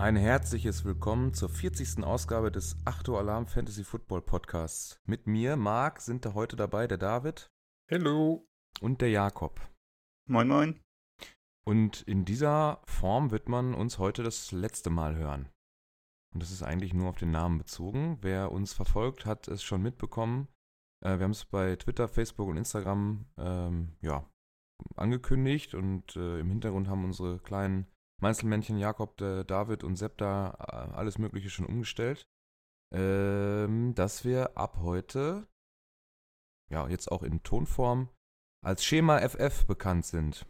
Ein herzliches Willkommen zur 40. Ausgabe des 8 Uhr Alarm Fantasy Football Podcasts. Mit mir, Marc, sind da heute dabei der David. Hallo. Und der Jakob. Moin, moin. Und in dieser Form wird man uns heute das letzte Mal hören. Und das ist eigentlich nur auf den Namen bezogen. Wer uns verfolgt, hat es schon mitbekommen. Äh, wir haben es bei Twitter, Facebook und Instagram ähm, ja, angekündigt und äh, im Hintergrund haben unsere kleinen Meinzelmännchen Jakob, der David und Sepp da äh, alles Mögliche schon umgestellt. Ähm, dass wir ab heute, ja, jetzt auch in Tonform, als Schema FF bekannt sind.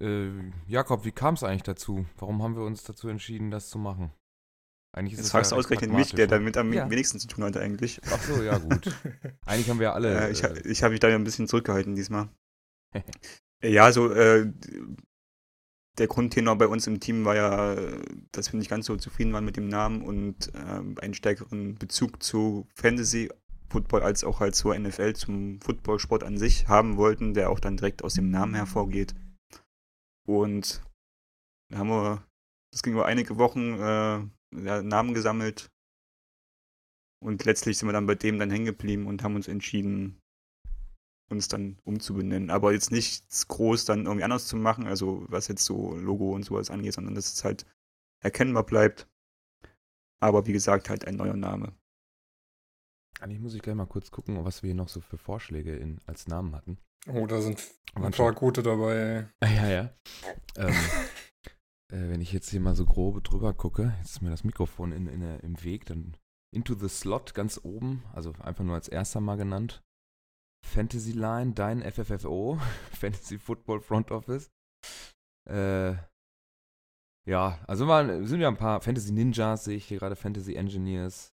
Äh, Jakob, wie kam es eigentlich dazu? Warum haben wir uns dazu entschieden, das zu machen? Eigentlich ist Jetzt fragst ja du ausgerechnet mich, der damit am ja. wenigsten zu tun hat eigentlich. Ach so, ja gut. eigentlich haben wir alle. Äh, ich, äh, ich habe mich da ja ein bisschen zurückgehalten diesmal. ja, so äh, der Grundtenor bei uns im Team war ja, dass wir nicht ganz so zufrieden waren mit dem Namen und äh, einen stärkeren Bezug zu Fantasy Football als auch halt zur NFL, zum Footballsport an sich haben wollten, der auch dann direkt aus dem Namen hervorgeht. Und da haben wir, das ging über einige Wochen, äh, Namen gesammelt. Und letztlich sind wir dann bei dem dann hängen geblieben und haben uns entschieden, uns dann umzubenennen. Aber jetzt nichts groß dann irgendwie anders zu machen, also was jetzt so Logo und sowas angeht, sondern dass es halt erkennbar bleibt. Aber wie gesagt, halt ein neuer Name. Eigentlich muss ich gleich mal kurz gucken, was wir hier noch so für Vorschläge in, als Namen hatten. Oh, da sind ein paar gute dabei. Ja, ja. ähm, äh, wenn ich jetzt hier mal so grob drüber gucke, jetzt ist mir das Mikrofon in, in, im Weg, dann Into the Slot ganz oben, also einfach nur als erster mal genannt. Fantasy Line, dein FFFO, Fantasy Football Front Office. Äh, ja, also mal, sind ja ein paar Fantasy Ninjas, sehe ich hier gerade, Fantasy Engineers,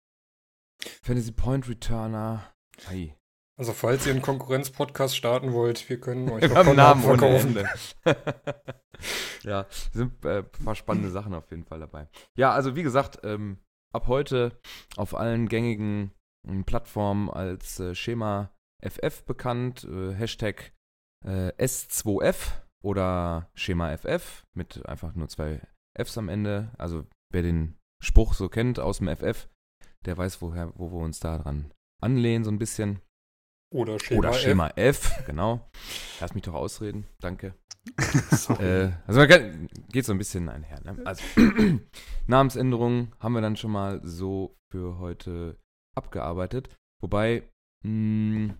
Fantasy Point Returner. Hey. Also falls ihr einen Konkurrenz-Podcast starten wollt, wir können euch wir haben Namen verkaufen. ja, sind äh, ein paar spannende Sachen auf jeden Fall dabei. Ja, also wie gesagt, ähm, ab heute auf allen gängigen ähm, Plattformen als äh, Schema FF bekannt, äh, Hashtag äh, S2F oder Schema FF mit einfach nur zwei Fs am Ende. Also wer den Spruch so kennt aus dem FF, der weiß, woher, wo wir uns da dran anlehnen, so ein bisschen. Oder Schema, Oder Schema F. F. genau. Lass mich doch ausreden, danke. äh, also kann, geht so ein bisschen einher. Ne? Also Namensänderungen haben wir dann schon mal so für heute abgearbeitet. Wobei mh,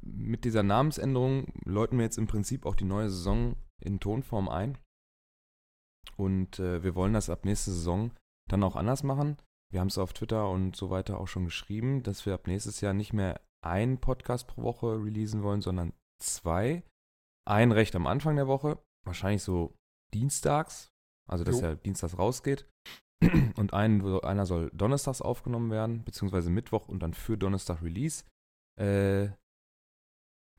mit dieser Namensänderung läuten wir jetzt im Prinzip auch die neue Saison in Tonform ein. Und äh, wir wollen das ab nächster Saison dann auch anders machen. Wir haben es auf Twitter und so weiter auch schon geschrieben, dass wir ab nächstes Jahr nicht mehr einen Podcast pro Woche releasen wollen, sondern zwei. Ein recht am Anfang der Woche, wahrscheinlich so dienstags, also dass jo. er dienstags rausgeht. Und einen, einer soll donnerstags aufgenommen werden, beziehungsweise Mittwoch und dann für Donnerstag Release. Äh,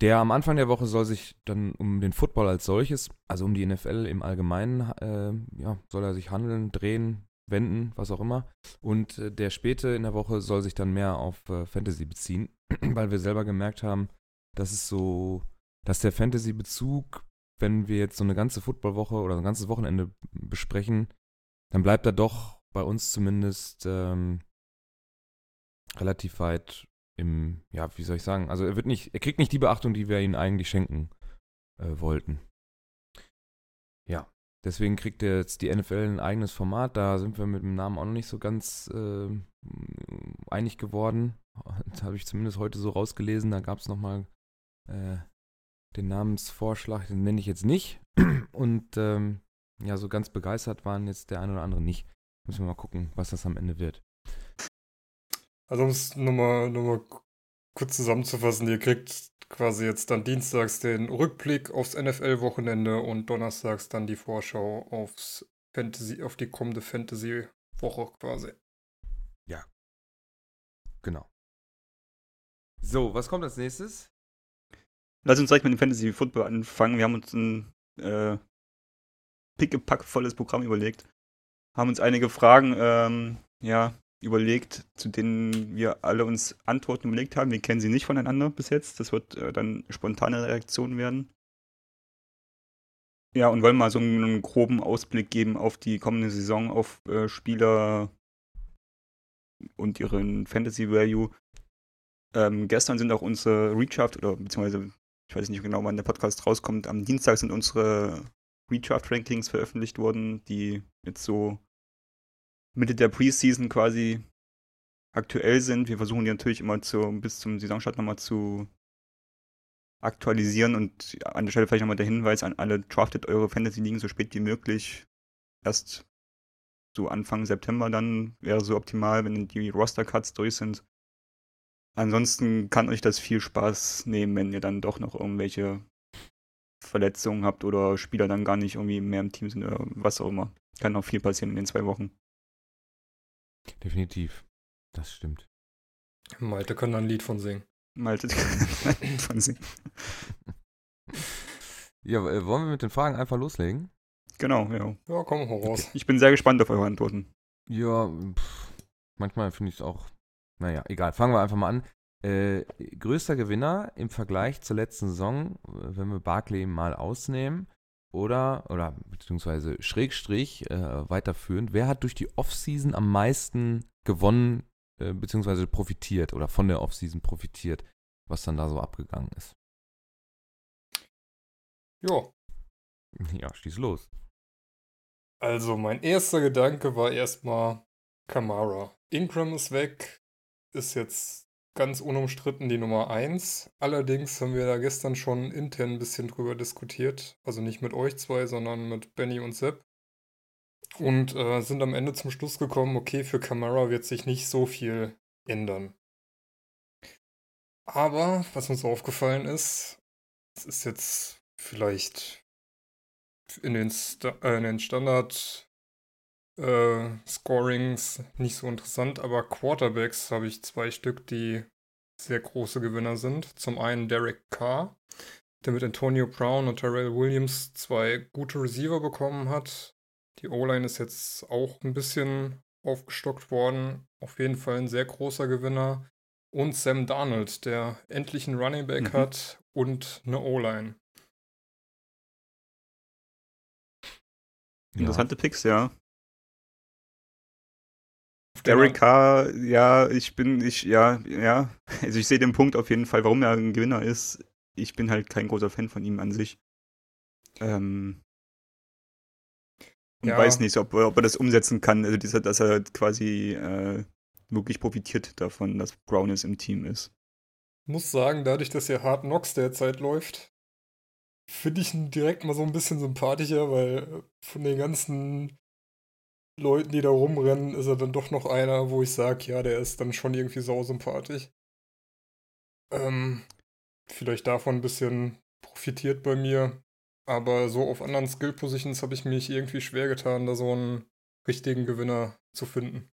der am Anfang der Woche soll sich dann um den Football als solches, also um die NFL im Allgemeinen, äh, ja, soll er sich handeln, drehen, wenden, was auch immer. Und äh, der späte in der Woche soll sich dann mehr auf äh, Fantasy beziehen, weil wir selber gemerkt haben, dass es so, dass der Fantasy-Bezug, wenn wir jetzt so eine ganze Footballwoche oder ein ganzes Wochenende besprechen, dann bleibt er doch bei uns zumindest ähm, relativ weit im, ja, wie soll ich sagen, also er wird nicht, er kriegt nicht die Beachtung, die wir ihm eigentlich schenken äh, wollten. Ja, deswegen kriegt er jetzt die NFL ein eigenes Format. Da sind wir mit dem Namen auch noch nicht so ganz äh, einig geworden. Das habe ich zumindest heute so rausgelesen. Da gab es nochmal äh, den Namensvorschlag, den nenne ich jetzt nicht. Und ähm, ja, so ganz begeistert waren jetzt der eine oder andere nicht. Müssen wir mal gucken, was das am Ende wird. Also um es nochmal noch mal kurz zusammenzufassen, ihr kriegt quasi jetzt dann dienstags den Rückblick aufs NFL-Wochenende und donnerstags dann die Vorschau aufs Fantasy, auf die kommende Fantasy-Woche quasi. Ja. Genau. So, was kommt als nächstes? Lass uns direkt mit dem Fantasy Football anfangen. Wir haben uns ein äh, pickepackvolles Programm überlegt. Haben uns einige Fragen ähm, ja, überlegt, zu denen wir alle uns Antworten überlegt haben. Wir kennen sie nicht voneinander bis jetzt. Das wird äh, dann spontane Reaktion werden. Ja, und wollen mal so einen groben Ausblick geben auf die kommende Saison, auf äh, Spieler und ihren Fantasy Value. Ähm, gestern sind auch unsere Redraft oder beziehungsweise ich weiß nicht genau, wann der Podcast rauskommt. Am Dienstag sind unsere Redraft Rankings veröffentlicht worden, die jetzt so Mitte der Preseason quasi aktuell sind. Wir versuchen die natürlich immer zu, bis zum Saisonstart nochmal zu aktualisieren und an der Stelle vielleicht nochmal der Hinweis an alle, draftet eure Fantasy-Ligen so spät wie möglich. Erst so Anfang September dann wäre so optimal, wenn die Roster-Cuts durch sind. Ansonsten kann euch das viel Spaß nehmen, wenn ihr dann doch noch irgendwelche Verletzungen habt oder Spieler dann gar nicht irgendwie mehr im Team sind oder was auch immer. Kann auch viel passieren in den zwei Wochen. Definitiv. Das stimmt. Malte kann da ein Lied von singen. Malte kann ein Lied von singen. Ja, äh, wollen wir mit den Fragen einfach loslegen? Genau, ja. Ja, komm mal raus. Ich bin sehr gespannt auf eure Antworten. Ja, pff, manchmal finde ich es auch. Naja, egal. Fangen wir einfach mal an. Äh, größter Gewinner im Vergleich zur letzten Saison, wenn wir Barclay mal ausnehmen, oder, oder beziehungsweise Schrägstrich äh, weiterführend, wer hat durch die Offseason am meisten gewonnen, äh, beziehungsweise profitiert oder von der Offseason profitiert, was dann da so abgegangen ist? Ja. Ja, schieß los. Also, mein erster Gedanke war erstmal Kamara. Ingram ist weg, ist jetzt ganz unumstritten die Nummer 1. Allerdings haben wir da gestern schon intern ein bisschen drüber diskutiert. Also nicht mit euch zwei, sondern mit Benny und Sepp. Und äh, sind am Ende zum Schluss gekommen, okay, für Kamara wird sich nicht so viel ändern. Aber was uns aufgefallen ist, es ist jetzt vielleicht in den, Sta äh, in den Standard äh, Scorings nicht so interessant, aber Quarterbacks habe ich zwei Stück, die sehr große Gewinner sind. Zum einen Derek Carr, der mit Antonio Brown und Terrell Williams zwei gute Receiver bekommen hat. Die O-Line ist jetzt auch ein bisschen aufgestockt worden. Auf jeden Fall ein sehr großer Gewinner. Und Sam Darnold, der endlich einen Running Back mhm. hat und eine O-Line. Interessante Picks, ja. Derek Carr, ja, ich bin, ich, ja, ja. Also ich sehe den Punkt auf jeden Fall, warum er ein Gewinner ist. Ich bin halt kein großer Fan von ihm an sich. Ähm, und ja. weiß nicht, ob, ob, er das umsetzen kann, also dieser, dass er quasi äh, wirklich profitiert davon, dass Brown jetzt im Team ist. Muss sagen, dadurch, dass ja Hard Knocks derzeit läuft, finde ich ihn direkt mal so ein bisschen sympathischer, weil von den ganzen Leuten, die da rumrennen, ist er dann doch noch einer, wo ich sage, ja, der ist dann schon irgendwie sausympathisch. Ähm, vielleicht davon ein bisschen profitiert bei mir. Aber so auf anderen Skill-Positions habe ich mich irgendwie schwer getan, da so einen richtigen Gewinner zu finden.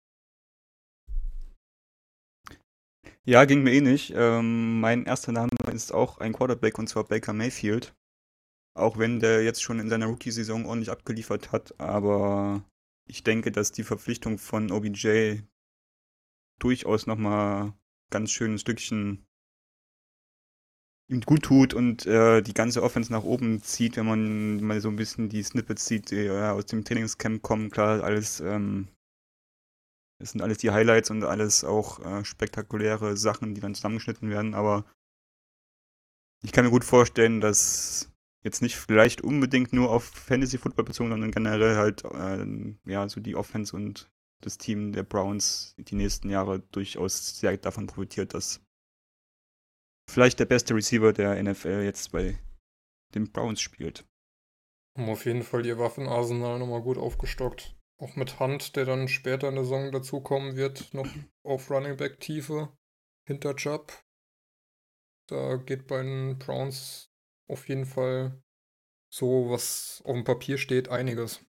Ja, ging mir. Eh ähm, mein erster Name ist auch ein Quarterback und zwar Baker Mayfield. Auch wenn der jetzt schon in seiner Rookie-Saison ordentlich abgeliefert hat, aber ich denke, dass die Verpflichtung von OBJ durchaus nochmal ganz schönes Stückchen ihm gut tut und äh, die ganze Offense nach oben zieht, wenn man mal so ein bisschen die Snippets sieht, die äh, aus dem Trainingscamp kommen. Klar, alles, ähm, das sind alles die Highlights und alles auch äh, spektakuläre Sachen, die dann zusammengeschnitten werden, aber ich kann mir gut vorstellen, dass jetzt nicht vielleicht unbedingt nur auf Fantasy Football bezogen, sondern generell halt äh, ja so die Offense und das Team der Browns die nächsten Jahre durchaus sehr davon profitiert, dass vielleicht der beste Receiver der NFL jetzt bei den Browns spielt. Haben auf jeden Fall ihr Waffenarsenal nochmal gut aufgestockt. Auch mit Hand, der dann später in der Saison dazukommen wird, noch auf Running Back Tiefe hinter Chubb. Da geht bei den Browns auf jeden Fall so, was auf dem Papier steht, einiges.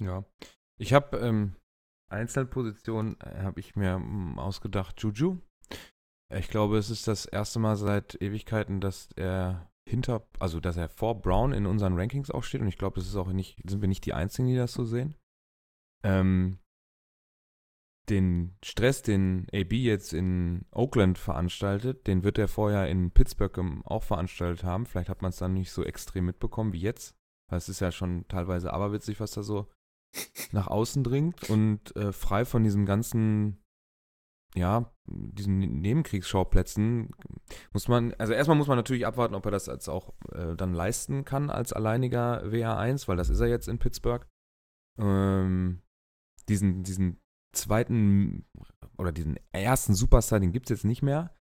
Ja. Ich habe ähm, Einzelpositionen, äh, habe ich mir ähm, ausgedacht, Juju. Ich glaube, es ist das erste Mal seit Ewigkeiten, dass er hinter, also dass er vor Brown in unseren Rankings auch steht und ich glaube, das ist auch nicht, sind wir nicht die Einzigen, die das so sehen. Ähm, den Stress, den AB jetzt in Oakland veranstaltet, den wird er vorher in Pittsburgh auch veranstaltet haben. Vielleicht hat man es dann nicht so extrem mitbekommen wie jetzt. Weil es ist ja schon teilweise aberwitzig, was da so nach außen dringt und äh, frei von diesem ganzen, ja, diesen Nebenkriegsschauplätzen muss man, also erstmal muss man natürlich abwarten, ob er das jetzt auch äh, dann leisten kann als alleiniger WA1, weil das ist er jetzt in Pittsburgh. Ähm, diesen, diesen zweiten oder diesen ersten Superstar, den gibt es jetzt nicht mehr,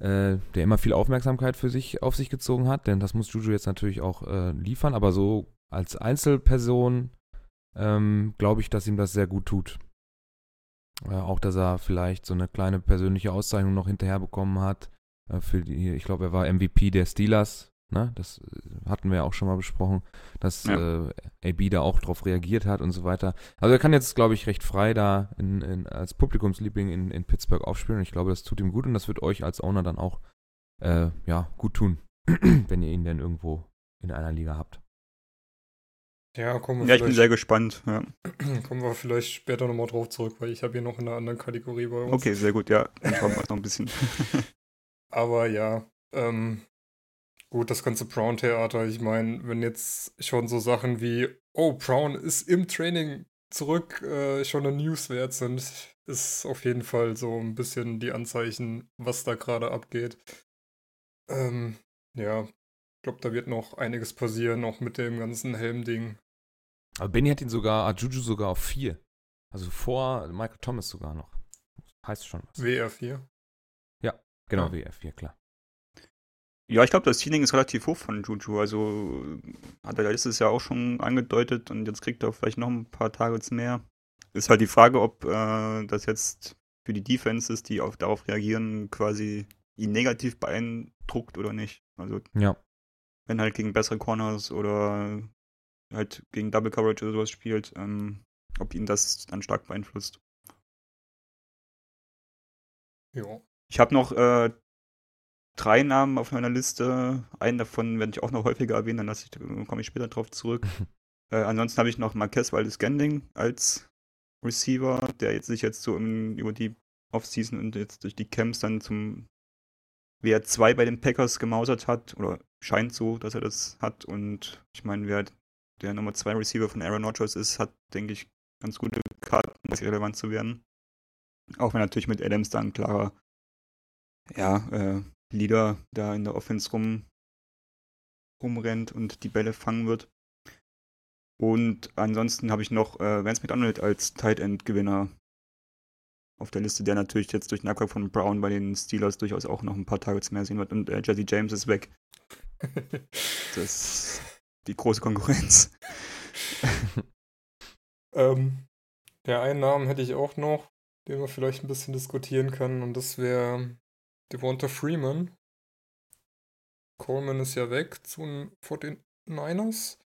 äh, der immer viel Aufmerksamkeit für sich auf sich gezogen hat, denn das muss Juju jetzt natürlich auch äh, liefern, aber so als Einzelperson ähm, glaube ich, dass ihm das sehr gut tut. Äh, auch, dass er vielleicht so eine kleine persönliche Auszeichnung noch hinterher bekommen hat. Äh, für die, ich glaube, er war MVP der Steelers Ne? Das äh, hatten wir ja auch schon mal besprochen, dass ja. äh, AB da auch drauf reagiert hat und so weiter. Also er kann jetzt, glaube ich, recht frei da in, in, als Publikumsliebling in, in Pittsburgh aufspielen. Und ich glaube, das tut ihm gut und das wird euch als Owner dann auch äh, ja, gut tun, wenn ihr ihn denn irgendwo in einer Liga habt. Ja, kommen wir ja ich bin sehr gespannt. Ja. Kommen wir vielleicht später nochmal drauf zurück, weil ich habe hier noch in einer anderen Kategorie bei uns. Okay, sehr gut, ja. Dann schauen wir noch ein bisschen. Aber ja, ähm, Gut, das ganze Brown-Theater, ich meine, wenn jetzt schon so Sachen wie, oh, Brown ist im Training zurück, äh, schon eine News wert sind, ist auf jeden Fall so ein bisschen die Anzeichen, was da gerade abgeht. Ähm, ja, ich glaube, da wird noch einiges passieren, auch mit dem ganzen Helm-Ding. Aber Benny hat ihn sogar, hat Juju sogar auf 4. Also vor Michael Thomas sogar noch. Heißt schon was. WR4? Ja, genau, ja. WR4, klar. Ja, ich glaube, das Ceiling ist relativ hoch von Juju. Also hat er letztes Jahr auch schon angedeutet und jetzt kriegt er vielleicht noch ein paar Targets mehr. Ist halt die Frage, ob äh, das jetzt für die Defenses, die auf, darauf reagieren, quasi ihn negativ beeindruckt oder nicht. Also ja. wenn halt gegen bessere Corners oder halt gegen Double Coverage oder sowas spielt, ähm, ob ihn das dann stark beeinflusst. Ja. Ich habe noch äh, drei Namen auf meiner Liste. Einen davon werde ich auch noch häufiger erwähnen, dann komme ich später drauf zurück. äh, ansonsten habe ich noch Marquez Waldes Gending als Receiver, der jetzt sich jetzt so im, über die Offseason und jetzt durch die Camps dann zum wer 2 bei den Packers gemausert hat, oder scheint so, dass er das hat. Und ich meine, wer der Nummer 2 Receiver von Aaron Rodgers ist, hat, denke ich, ganz gute Karten, um relevant zu werden. Auch wenn natürlich mit Adams dann klarer ja, äh, Leader da in der Offense rum, rumrennt und die Bälle fangen wird. Und ansonsten habe ich noch äh, Vance McDonald als Tight End Gewinner auf der Liste, der natürlich jetzt durch den Abgang von Brown bei den Steelers durchaus auch noch ein paar Targets mehr sehen wird. Und äh, Jesse James ist weg. das ist die große Konkurrenz. ähm, ja, einen Namen hätte ich auch noch, den wir vielleicht ein bisschen diskutieren können. Und das wäre Devonta Freeman. Coleman ist ja weg zu den Niners.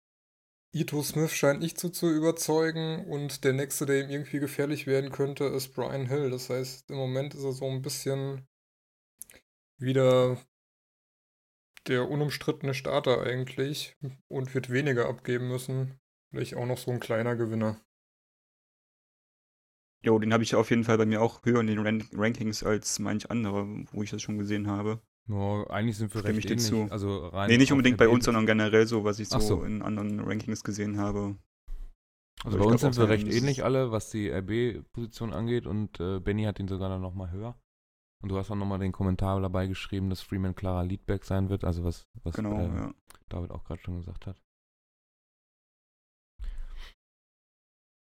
Ito Smith scheint nicht so zu überzeugen und der nächste, der ihm irgendwie gefährlich werden könnte, ist Brian Hill. Das heißt, im Moment ist er so ein bisschen wieder der unumstrittene Starter eigentlich und wird weniger abgeben müssen. Vielleicht auch noch so ein kleiner Gewinner. Jo, den habe ich auf jeden Fall bei mir auch höher in den Ran Rankings als manch andere, wo ich das schon gesehen habe. Ja, eigentlich sind wir Stimme recht ähnlich. Zu. Also rein nee, nicht unbedingt bei uns, sondern generell so, was ich so, so. in anderen Rankings gesehen habe. Also, bei uns sind wir recht ähnlich alle, was die RB-Position angeht und äh, Benny hat ihn sogar noch mal höher. Und du hast auch nochmal den Kommentar dabei geschrieben, dass Freeman klarer Leadback sein wird, also was, was genau, äh, ja. David auch gerade schon gesagt hat.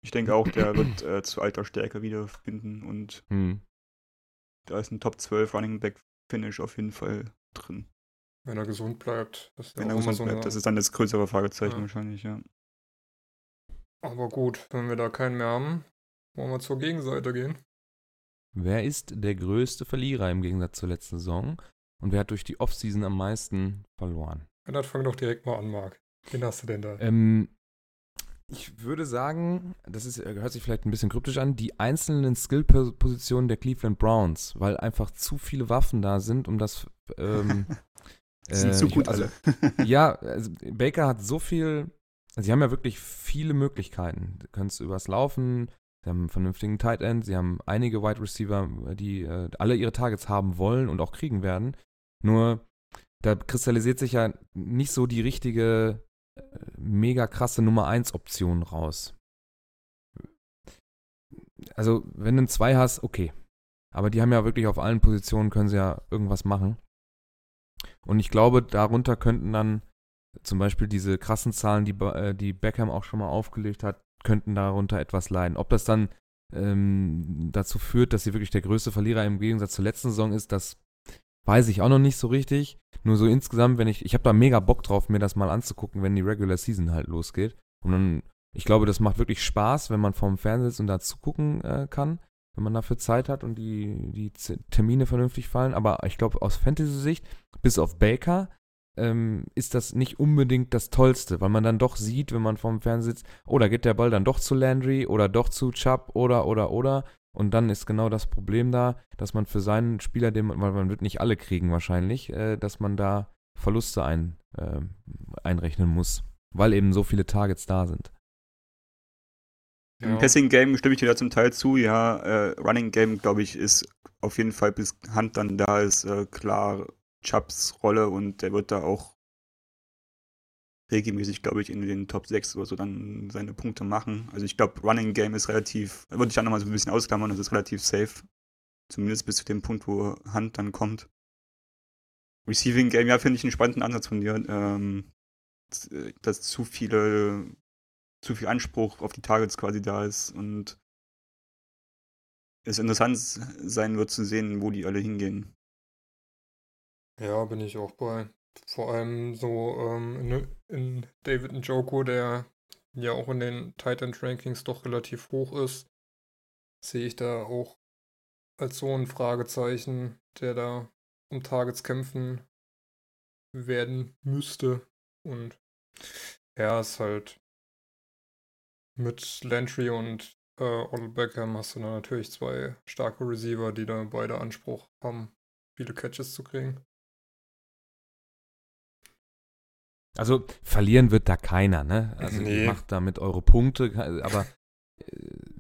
Ich denke auch, der wird äh, zu alter Stärke wiederfinden und hm. da ist ein Top 12 Running Back Finish auf jeden Fall drin. Wenn er gesund bleibt. Wenn er gesund so bleibt, das ist dann das größere Fragezeichen ja. wahrscheinlich, ja. Aber gut, wenn wir da keinen mehr haben, wollen wir zur Gegenseite gehen. Wer ist der größte Verlierer im Gegensatz zur letzten Saison? Und wer hat durch die Offseason am meisten verloren? Dann fang doch direkt mal an, Marc. Wen hast du denn da? Ähm, ich würde sagen, das ist, hört sich vielleicht ein bisschen kryptisch an, die einzelnen Skill-Positionen der Cleveland Browns, weil einfach zu viele Waffen da sind, um das. Ähm, sind äh, zu gut also, alle. ja, also Baker hat so viel. Also sie haben ja wirklich viele Möglichkeiten. Du kannst übers Laufen Sie haben einen vernünftigen Tight End, sie haben einige Wide Receiver, die äh, alle ihre Targets haben wollen und auch kriegen werden. Nur da kristallisiert sich ja nicht so die richtige äh, mega krasse Nummer 1 Option raus. Also, wenn du einen 2 hast, okay. Aber die haben ja wirklich auf allen Positionen können sie ja irgendwas machen. Und ich glaube, darunter könnten dann zum Beispiel diese krassen Zahlen, die, äh, die Beckham auch schon mal aufgelegt hat, könnten darunter etwas leiden. Ob das dann ähm, dazu führt, dass sie wirklich der größte Verlierer im Gegensatz zur letzten Saison ist, das weiß ich auch noch nicht so richtig. Nur so insgesamt, wenn ich, ich habe da mega Bock drauf, mir das mal anzugucken, wenn die Regular Season halt losgeht. Und dann, ich glaube, das macht wirklich Spaß, wenn man vorm Fernseher sitzt und da zugucken äh, kann, wenn man dafür Zeit hat und die, die Termine vernünftig fallen. Aber ich glaube, aus Fantasy-Sicht, bis auf Baker, ähm, ist das nicht unbedingt das Tollste, weil man dann doch sieht, wenn man vorm Fernseher sitzt, oh, da geht der Ball dann doch zu Landry oder doch zu Chubb oder, oder, oder. Und dann ist genau das Problem da, dass man für seinen Spieler, den man, weil man wird nicht alle kriegen wahrscheinlich, äh, dass man da Verluste ein, äh, einrechnen muss, weil eben so viele Targets da sind. Im Passing Game stimme ich dir da zum Teil zu. Ja, äh, Running Game, glaube ich, ist auf jeden Fall bis Hand dann da ist, äh, klar Chubbs Rolle und der wird da auch regelmäßig, glaube ich, in den Top 6 oder so dann seine Punkte machen. Also ich glaube, Running Game ist relativ, würde ich dann nochmal so ein bisschen ausklammern, das ist relativ safe. Zumindest bis zu dem Punkt, wo Hand dann kommt. Receiving Game, ja, finde ich einen spannenden Ansatz von dir. Ähm, dass zu viele, zu viel Anspruch auf die Targets quasi da ist und es interessant sein wird zu sehen, wo die alle hingehen. Ja, bin ich auch bei. Vor allem so ähm, in, in David Njoku, der ja auch in den Titan Rankings doch relativ hoch ist, sehe ich da auch als so ein Fragezeichen, der da um Targets kämpfen werden müsste. Und ja, ist halt mit Lantry und äh, Odell Beckham hast du da natürlich zwei starke Receiver, die da beide Anspruch haben, viele Catches zu kriegen. Also verlieren wird da keiner, ne? Also nee. macht damit eure Punkte, aber äh,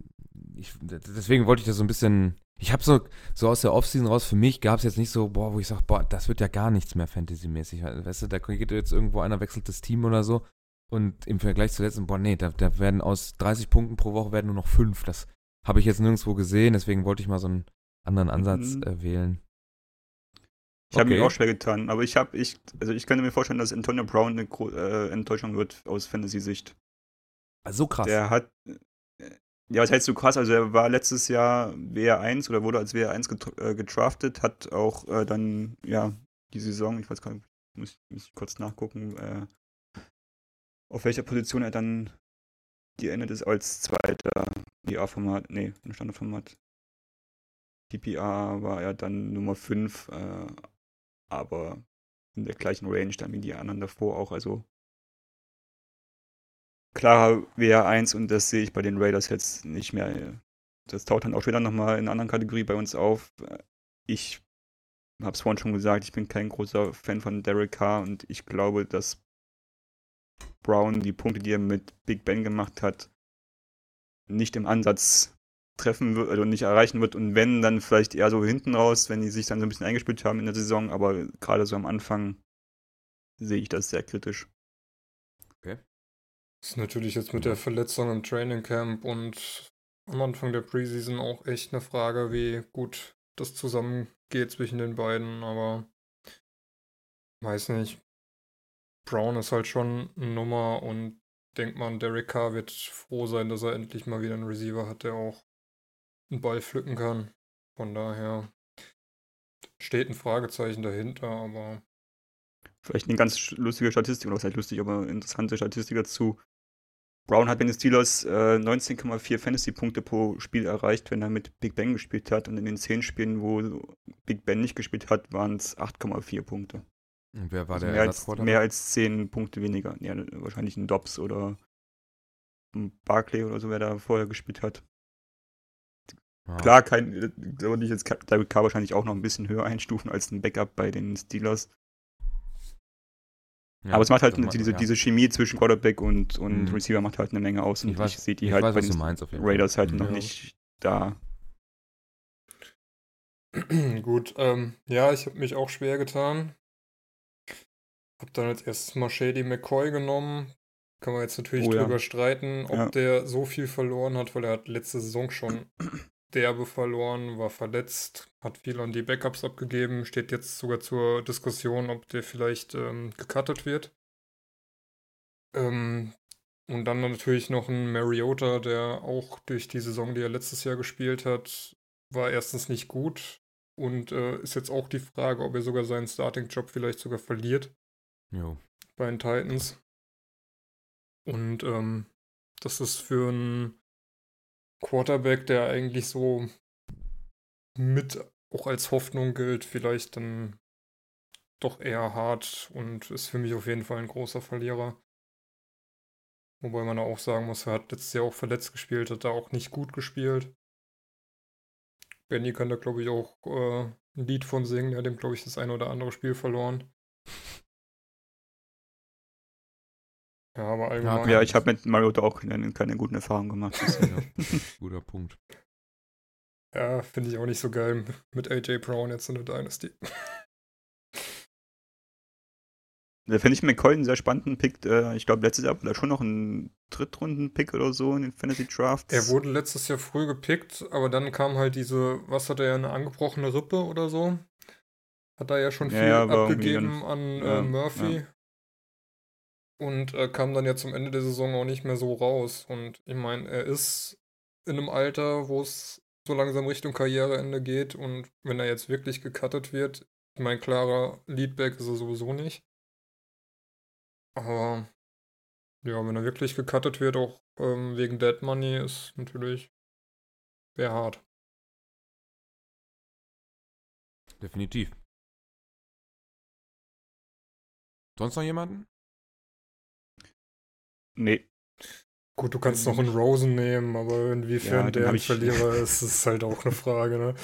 ich, deswegen wollte ich das so ein bisschen. Ich habe so, so aus der Offseason raus, für mich gab es jetzt nicht so, boah, wo ich sage, boah, das wird ja gar nichts mehr Fantasy-mäßig. Weißt du, da geht jetzt irgendwo einer, wechselt das Team oder so. Und im Vergleich zu letzten, boah, nee, da, da werden aus 30 Punkten pro Woche werden nur noch 5. Das habe ich jetzt nirgendwo gesehen, deswegen wollte ich mal so einen anderen Ansatz mhm. äh, wählen. Ich habe mich auch schwer getan, aber ich habe, ich, also ich könnte mir vorstellen, dass Antonio Brown eine äh, Enttäuschung wird aus Fantasy-Sicht. So krass. Der hat, äh, ja, was heißt so krass? Also er war letztes Jahr WR1 oder wurde als WR1 get äh, getraftet, hat auch äh, dann, ja, die Saison, ich weiß gar nicht, muss, muss ich kurz nachgucken, äh, auf welcher Position er dann geendet ist als zweiter PA-Format, nee, im Standardformat. PPA war er dann Nummer 5, äh, aber in der gleichen Range dann wie die anderen davor auch. Also klarer WR1 und das sehe ich bei den Raiders jetzt nicht mehr. Das taucht dann auch später nochmal in einer anderen Kategorie bei uns auf. Ich habe es vorhin schon gesagt, ich bin kein großer Fan von Derek Carr und ich glaube, dass Brown die Punkte, die er mit Big Ben gemacht hat, nicht im Ansatz treffen wird, also nicht erreichen wird und wenn, dann vielleicht eher so hinten raus, wenn die sich dann so ein bisschen eingespielt haben in der Saison, aber gerade so am Anfang sehe ich das sehr kritisch. Okay. Das ist natürlich jetzt mit der Verletzung im Training Camp und am Anfang der Preseason auch echt eine Frage, wie gut das zusammengeht zwischen den beiden, aber weiß nicht. Brown ist halt schon eine Nummer und denkt man, Derek Carr wird froh sein, dass er endlich mal wieder einen Receiver hat, der auch einen Ball pflücken kann. Von daher steht ein Fragezeichen dahinter, aber. Vielleicht eine ganz lustige Statistik, oder was heißt lustig, aber interessante Statistik dazu. Brown hat bei den Steelers äh, 19,4 Fantasy-Punkte pro Spiel erreicht, wenn er mit Big Ben gespielt hat. Und in den 10 Spielen, wo Big Ben nicht gespielt hat, waren es 8,4 Punkte. Und wer war also der mehr als, mehr als 10 Punkte weniger. Ja, wahrscheinlich ein Dobbs oder ein Barclay oder so, wer da vorher gespielt hat. Ja. Klar, kein, da würde ich jetzt David Carr wahrscheinlich auch noch ein bisschen höher einstufen als ein Backup bei den Steelers. Ja, aber es macht halt diese, ja. diese Chemie zwischen Quarterback und, und mhm. Receiver macht halt eine Menge aus. Und ich, weiß, ich sehe die ich halt weiß, bei den meinst, Raiders halt mhm. noch nicht da. Gut, ähm, ja, ich habe mich auch schwer getan. Hab dann als erstes mal Shady McCoy genommen. Kann man jetzt natürlich oh, drüber ja. streiten, ob ja. der so viel verloren hat, weil er hat letzte Saison schon derbe verloren, war verletzt, hat viel an die Backups abgegeben, steht jetzt sogar zur Diskussion, ob der vielleicht ähm, gecuttet wird. Ähm, und dann natürlich noch ein Mariota, der auch durch die Saison, die er letztes Jahr gespielt hat, war erstens nicht gut und äh, ist jetzt auch die Frage, ob er sogar seinen Starting-Job vielleicht sogar verliert. Jo. Bei den Titans. Und ähm, das ist für einen Quarterback, der eigentlich so mit auch als Hoffnung gilt, vielleicht dann doch eher hart und ist für mich auf jeden Fall ein großer Verlierer. Wobei man auch sagen muss, er hat letztes Jahr auch verletzt gespielt, hat da auch nicht gut gespielt. Benny kann da, glaube ich, auch äh, ein Lied von singen. Er hat ihm, glaube ich, das eine oder andere Spiel verloren. Ja, aber allgemein. Ja, ich habe mit Mariota auch keine, keine guten Erfahrungen gemacht. Guter Punkt. Ja, finde ich auch nicht so geil mit AJ Brown jetzt in der Dynasty. Da finde ich McCoy einen sehr spannenden Pick. Äh, ich glaube, letztes Jahr war da schon noch ein Drittrunden-Pick oder so in den Fantasy Drafts. Er wurde letztes Jahr früh gepickt, aber dann kam halt diese, was hat er, eine angebrochene Rippe oder so? Hat er ja schon viel ja, ja, abgegeben an äh, ja, Murphy. Und äh, kam dann ja zum Ende der Saison auch nicht mehr so raus. Und ich meine, er ist in einem Alter, wo es so langsam Richtung Karriereende geht. Und wenn er jetzt wirklich gecuttet wird, ich meine, klarer Leadback ist er sowieso nicht. Aber ja, wenn er wirklich gecuttet wird, auch ähm, wegen Dead Money, ist natürlich sehr hart. Definitiv. Sonst noch jemanden? Nee. Gut, du kannst noch einen Rosen nehmen, aber inwiefern ja, der ein Verlierer ist, ist halt auch eine Frage, ne?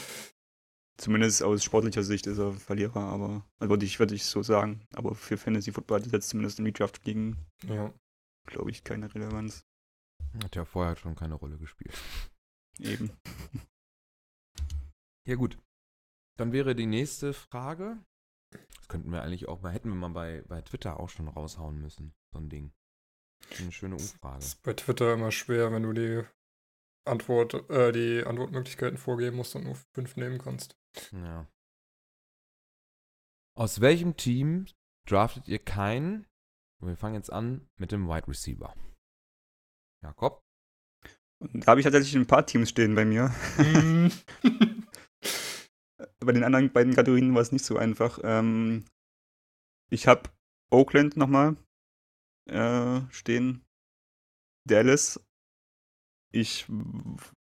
Zumindest aus sportlicher Sicht ist er Verlierer, aber also würde ich, würde ich so sagen. Aber für Fantasy Football hat es jetzt zumindest im Redraft gegen, ja. glaube ich, keine Relevanz. Hat ja vorher schon keine Rolle gespielt. Eben. Ja, gut. Dann wäre die nächste Frage. Das könnten wir eigentlich auch mal, hätten wir mal bei, bei Twitter auch schon raushauen müssen, so ein Ding. Eine schöne Umfrage. Das ist bei Twitter immer schwer, wenn du die Antwort, äh, die Antwortmöglichkeiten vorgeben musst und nur fünf nehmen kannst. Ja. Aus welchem Team draftet ihr keinen? Wir fangen jetzt an mit dem Wide Receiver. Jakob? Da habe ich tatsächlich ein paar Teams stehen bei mir. Mhm. bei den anderen beiden Kategorien war es nicht so einfach. Ähm, ich habe Oakland nochmal äh, stehen. Dallas. Ich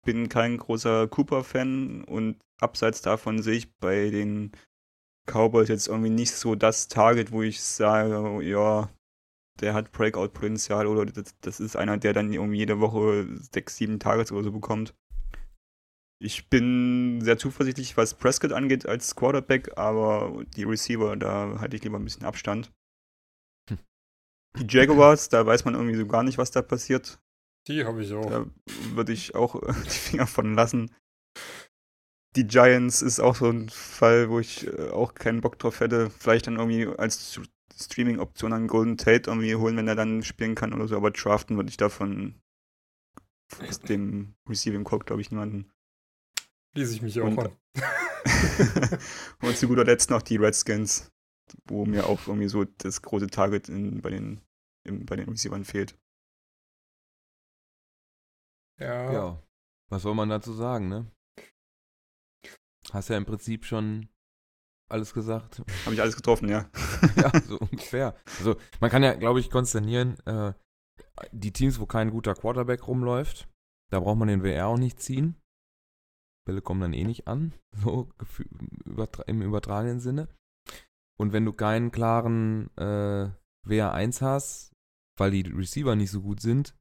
bin kein großer Cooper-Fan und abseits davon sehe ich bei den Cowboys jetzt irgendwie nicht so das Target, wo ich sage, ja, der hat Breakout-Potenzial oder das, das, ist einer, der dann irgendwie jede Woche sechs, sieben Targets oder so bekommt. Ich bin sehr zuversichtlich, was Prescott angeht als Quarterback, aber die Receiver, da halte ich lieber ein bisschen Abstand. Die Jaguars, da weiß man irgendwie so gar nicht, was da passiert. Die habe ich auch. Da würde ich auch die Finger von lassen. Die Giants ist auch so ein Fall, wo ich äh, auch keinen Bock drauf hätte. Vielleicht dann irgendwie als Streaming-Option an Golden Tate irgendwie holen, wenn er dann spielen kann oder so. Aber draften würde ich davon aus dem Receiving Core, glaube ich, niemanden. Ließ ich mich auch und, an. und zu guter Letzt noch die Redskins, wo mir auch irgendwie so das große Target in, bei, den, im, bei den Receivern fehlt. Ja. Ja. Was soll man dazu sagen, ne? Hast ja im Prinzip schon alles gesagt. Habe ich alles getroffen, ja. ja, so ungefähr. Also, man kann ja, glaube ich, konsternieren, äh, die Teams, wo kein guter Quarterback rumläuft, da braucht man den WR auch nicht ziehen. Bälle kommen dann eh nicht an, so im übertragenen Sinne. Und wenn du keinen klaren äh, WR1 hast, weil die Receiver nicht so gut sind,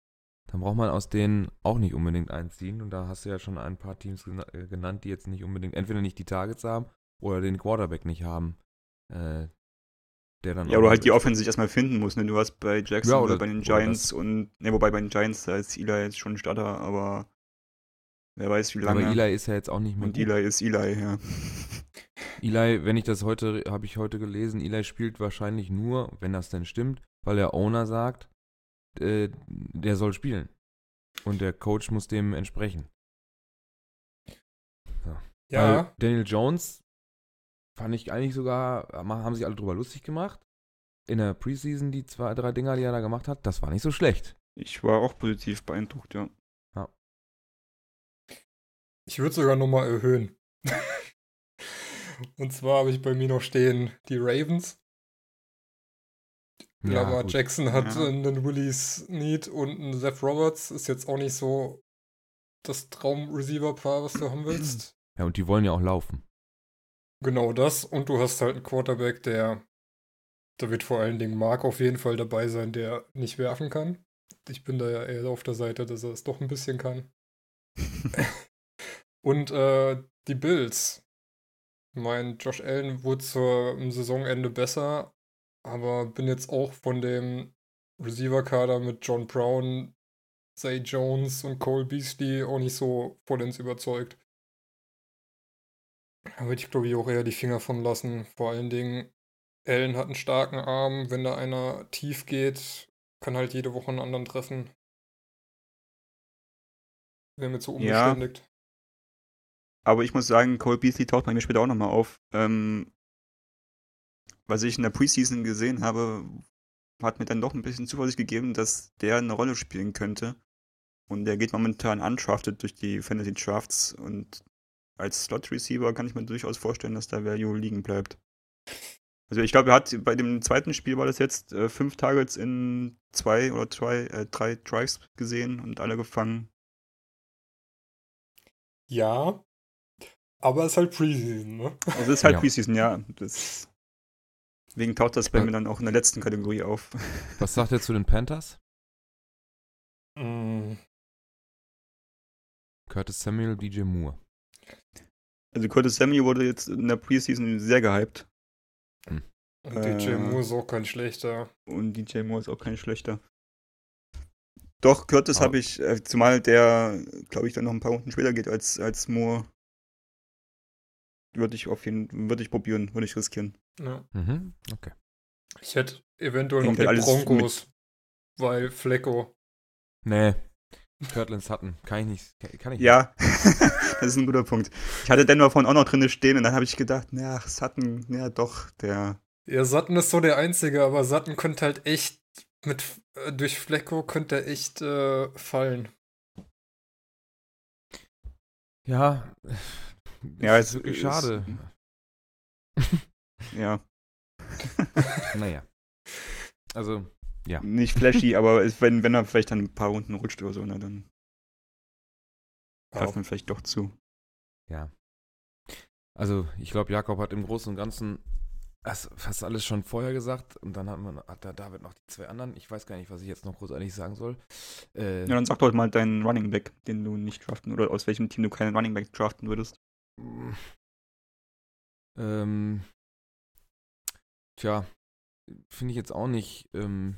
dann braucht man aus denen auch nicht unbedingt einziehen. Und da hast du ja schon ein paar Teams äh, genannt, die jetzt nicht unbedingt, entweder nicht die Targets haben oder den Quarterback nicht haben. Äh, der dann. Ja, oder halt die Offense sich erstmal finden muss. Ne? Du hast bei Jackson Ja, oder, oder- bei den Giants und, ne, wobei bei den Giants, da ist Eli jetzt schon Starter, aber wer weiß wie Aber lange. Eli ist ja jetzt auch nicht mehr. und gut. Eli ist Eli, ja. Eli, wenn ich das heute, habe ich heute gelesen, Eli spielt wahrscheinlich nur, wenn das denn stimmt, weil der Owner sagt, äh, der soll spielen. Und der Coach muss dem entsprechen. Ja, Weil Daniel Jones fand ich eigentlich sogar, haben sich alle drüber lustig gemacht. In der Preseason, die zwei, drei Dinger, die er da gemacht hat, das war nicht so schlecht. Ich war auch positiv beeindruckt, ja. Ich würde sogar nochmal erhöhen. Und zwar habe ich bei mir noch stehen die Ravens. Lamar gut. Jackson hat Ja. einen Willie Snead und einen Seth Roberts. Ist jetzt auch nicht so das Traum-Receiver-Paar, was du haben willst. Ja, und die wollen ja auch laufen. Genau das. Und du hast halt einen Quarterback, der, da wird vor allen Dingen Mark auf jeden Fall dabei sein, der nicht werfen kann. Ich bin da ja eher auf der Seite, dass er es doch ein bisschen kann. Und äh, die Bills. Ich meine, Josh Allen wurde zur am Saisonende besser, aber bin jetzt auch von dem Receiver-Kader mit John Brown, Zay Jones und Cole Beasley auch nicht so vollends überzeugt. Da würde ich, glaube ich, auch eher die Finger von lassen. Vor allen Dingen, Allen hat einen starken Arm. Wenn da einer tief geht, kann halt jede Woche einen anderen treffen. Wäre mir zu Ja. Aber ich muss sagen, Cole Beasley taucht bei mir später auch nochmal auf. Ähm, was ich in der Preseason gesehen habe, hat mir dann doch ein bisschen Zuversicht gegeben, dass der eine Rolle spielen könnte. Und der geht momentan undrafted durch die Fantasy Drafts und als Slot Receiver kann ich mir durchaus vorstellen, dass da Value liegen bleibt. Also ich glaube, er hat bei dem zweiten Spiel war das jetzt äh, fünf Targets in zwei oder zwei, äh, drei Drives gesehen und alle gefangen. Ja. Aber es ist halt Preseason, ne? Also es ist halt Ja. Preseason, ja. Das, deswegen taucht das bei Ja. mir dann auch in der letzten Kategorie auf. Was sagt er zu den Panthers? Mm, Curtis Samuel, DJ Moore. Also Curtis Samuel wurde jetzt in der Preseason sehr gehypt. Und Äh. DJ Moore ist auch kein schlechter. Und DJ Moore ist auch kein schlechter. Doch, Curtis Aber- habe ich, äh, zumal der, glaube ich, dann noch ein paar Runden später geht als, als Moore. Würde ich auf jeden würde ich probieren, würde ich riskieren. Ja. Mhm, okay. Ich hätte eventuell Hängt noch die halt alles Broncos, weil Flecko. Nee. Kirtland Sutton. Kann ich nicht. Kann- ich Ja, das ist ein guter Punkt. Ich hatte Denver vorhin auch noch drin stehen und dann habe ich gedacht, na, Sutton, ja doch, der. Ja, Sutton ist so der Einzige, aber Sutton könnte halt echt mit äh, durch Flecko könnte er echt äh, fallen. Ja. Ja, ist es wirklich ist- schade. Ja, naja. Also, Ja. nicht flashy, aber es- wenn, wenn er vielleicht dann ein paar Runden rutscht oder so, na, dann greift man vielleicht doch zu. ja. Also, ich glaube, Jakob hat im Großen und Ganzen fast alles schon vorher gesagt. Und dann hat, man, hat der David noch die zwei anderen. Ich weiß gar nicht, was ich jetzt noch großartig sagen soll. Äh, Ja, dann sag doch mal deinen Running Back, den du nicht draften oder aus welchem Team du keinen Running Back draften würdest. Ähm, tja, finde ich jetzt auch nicht ähm,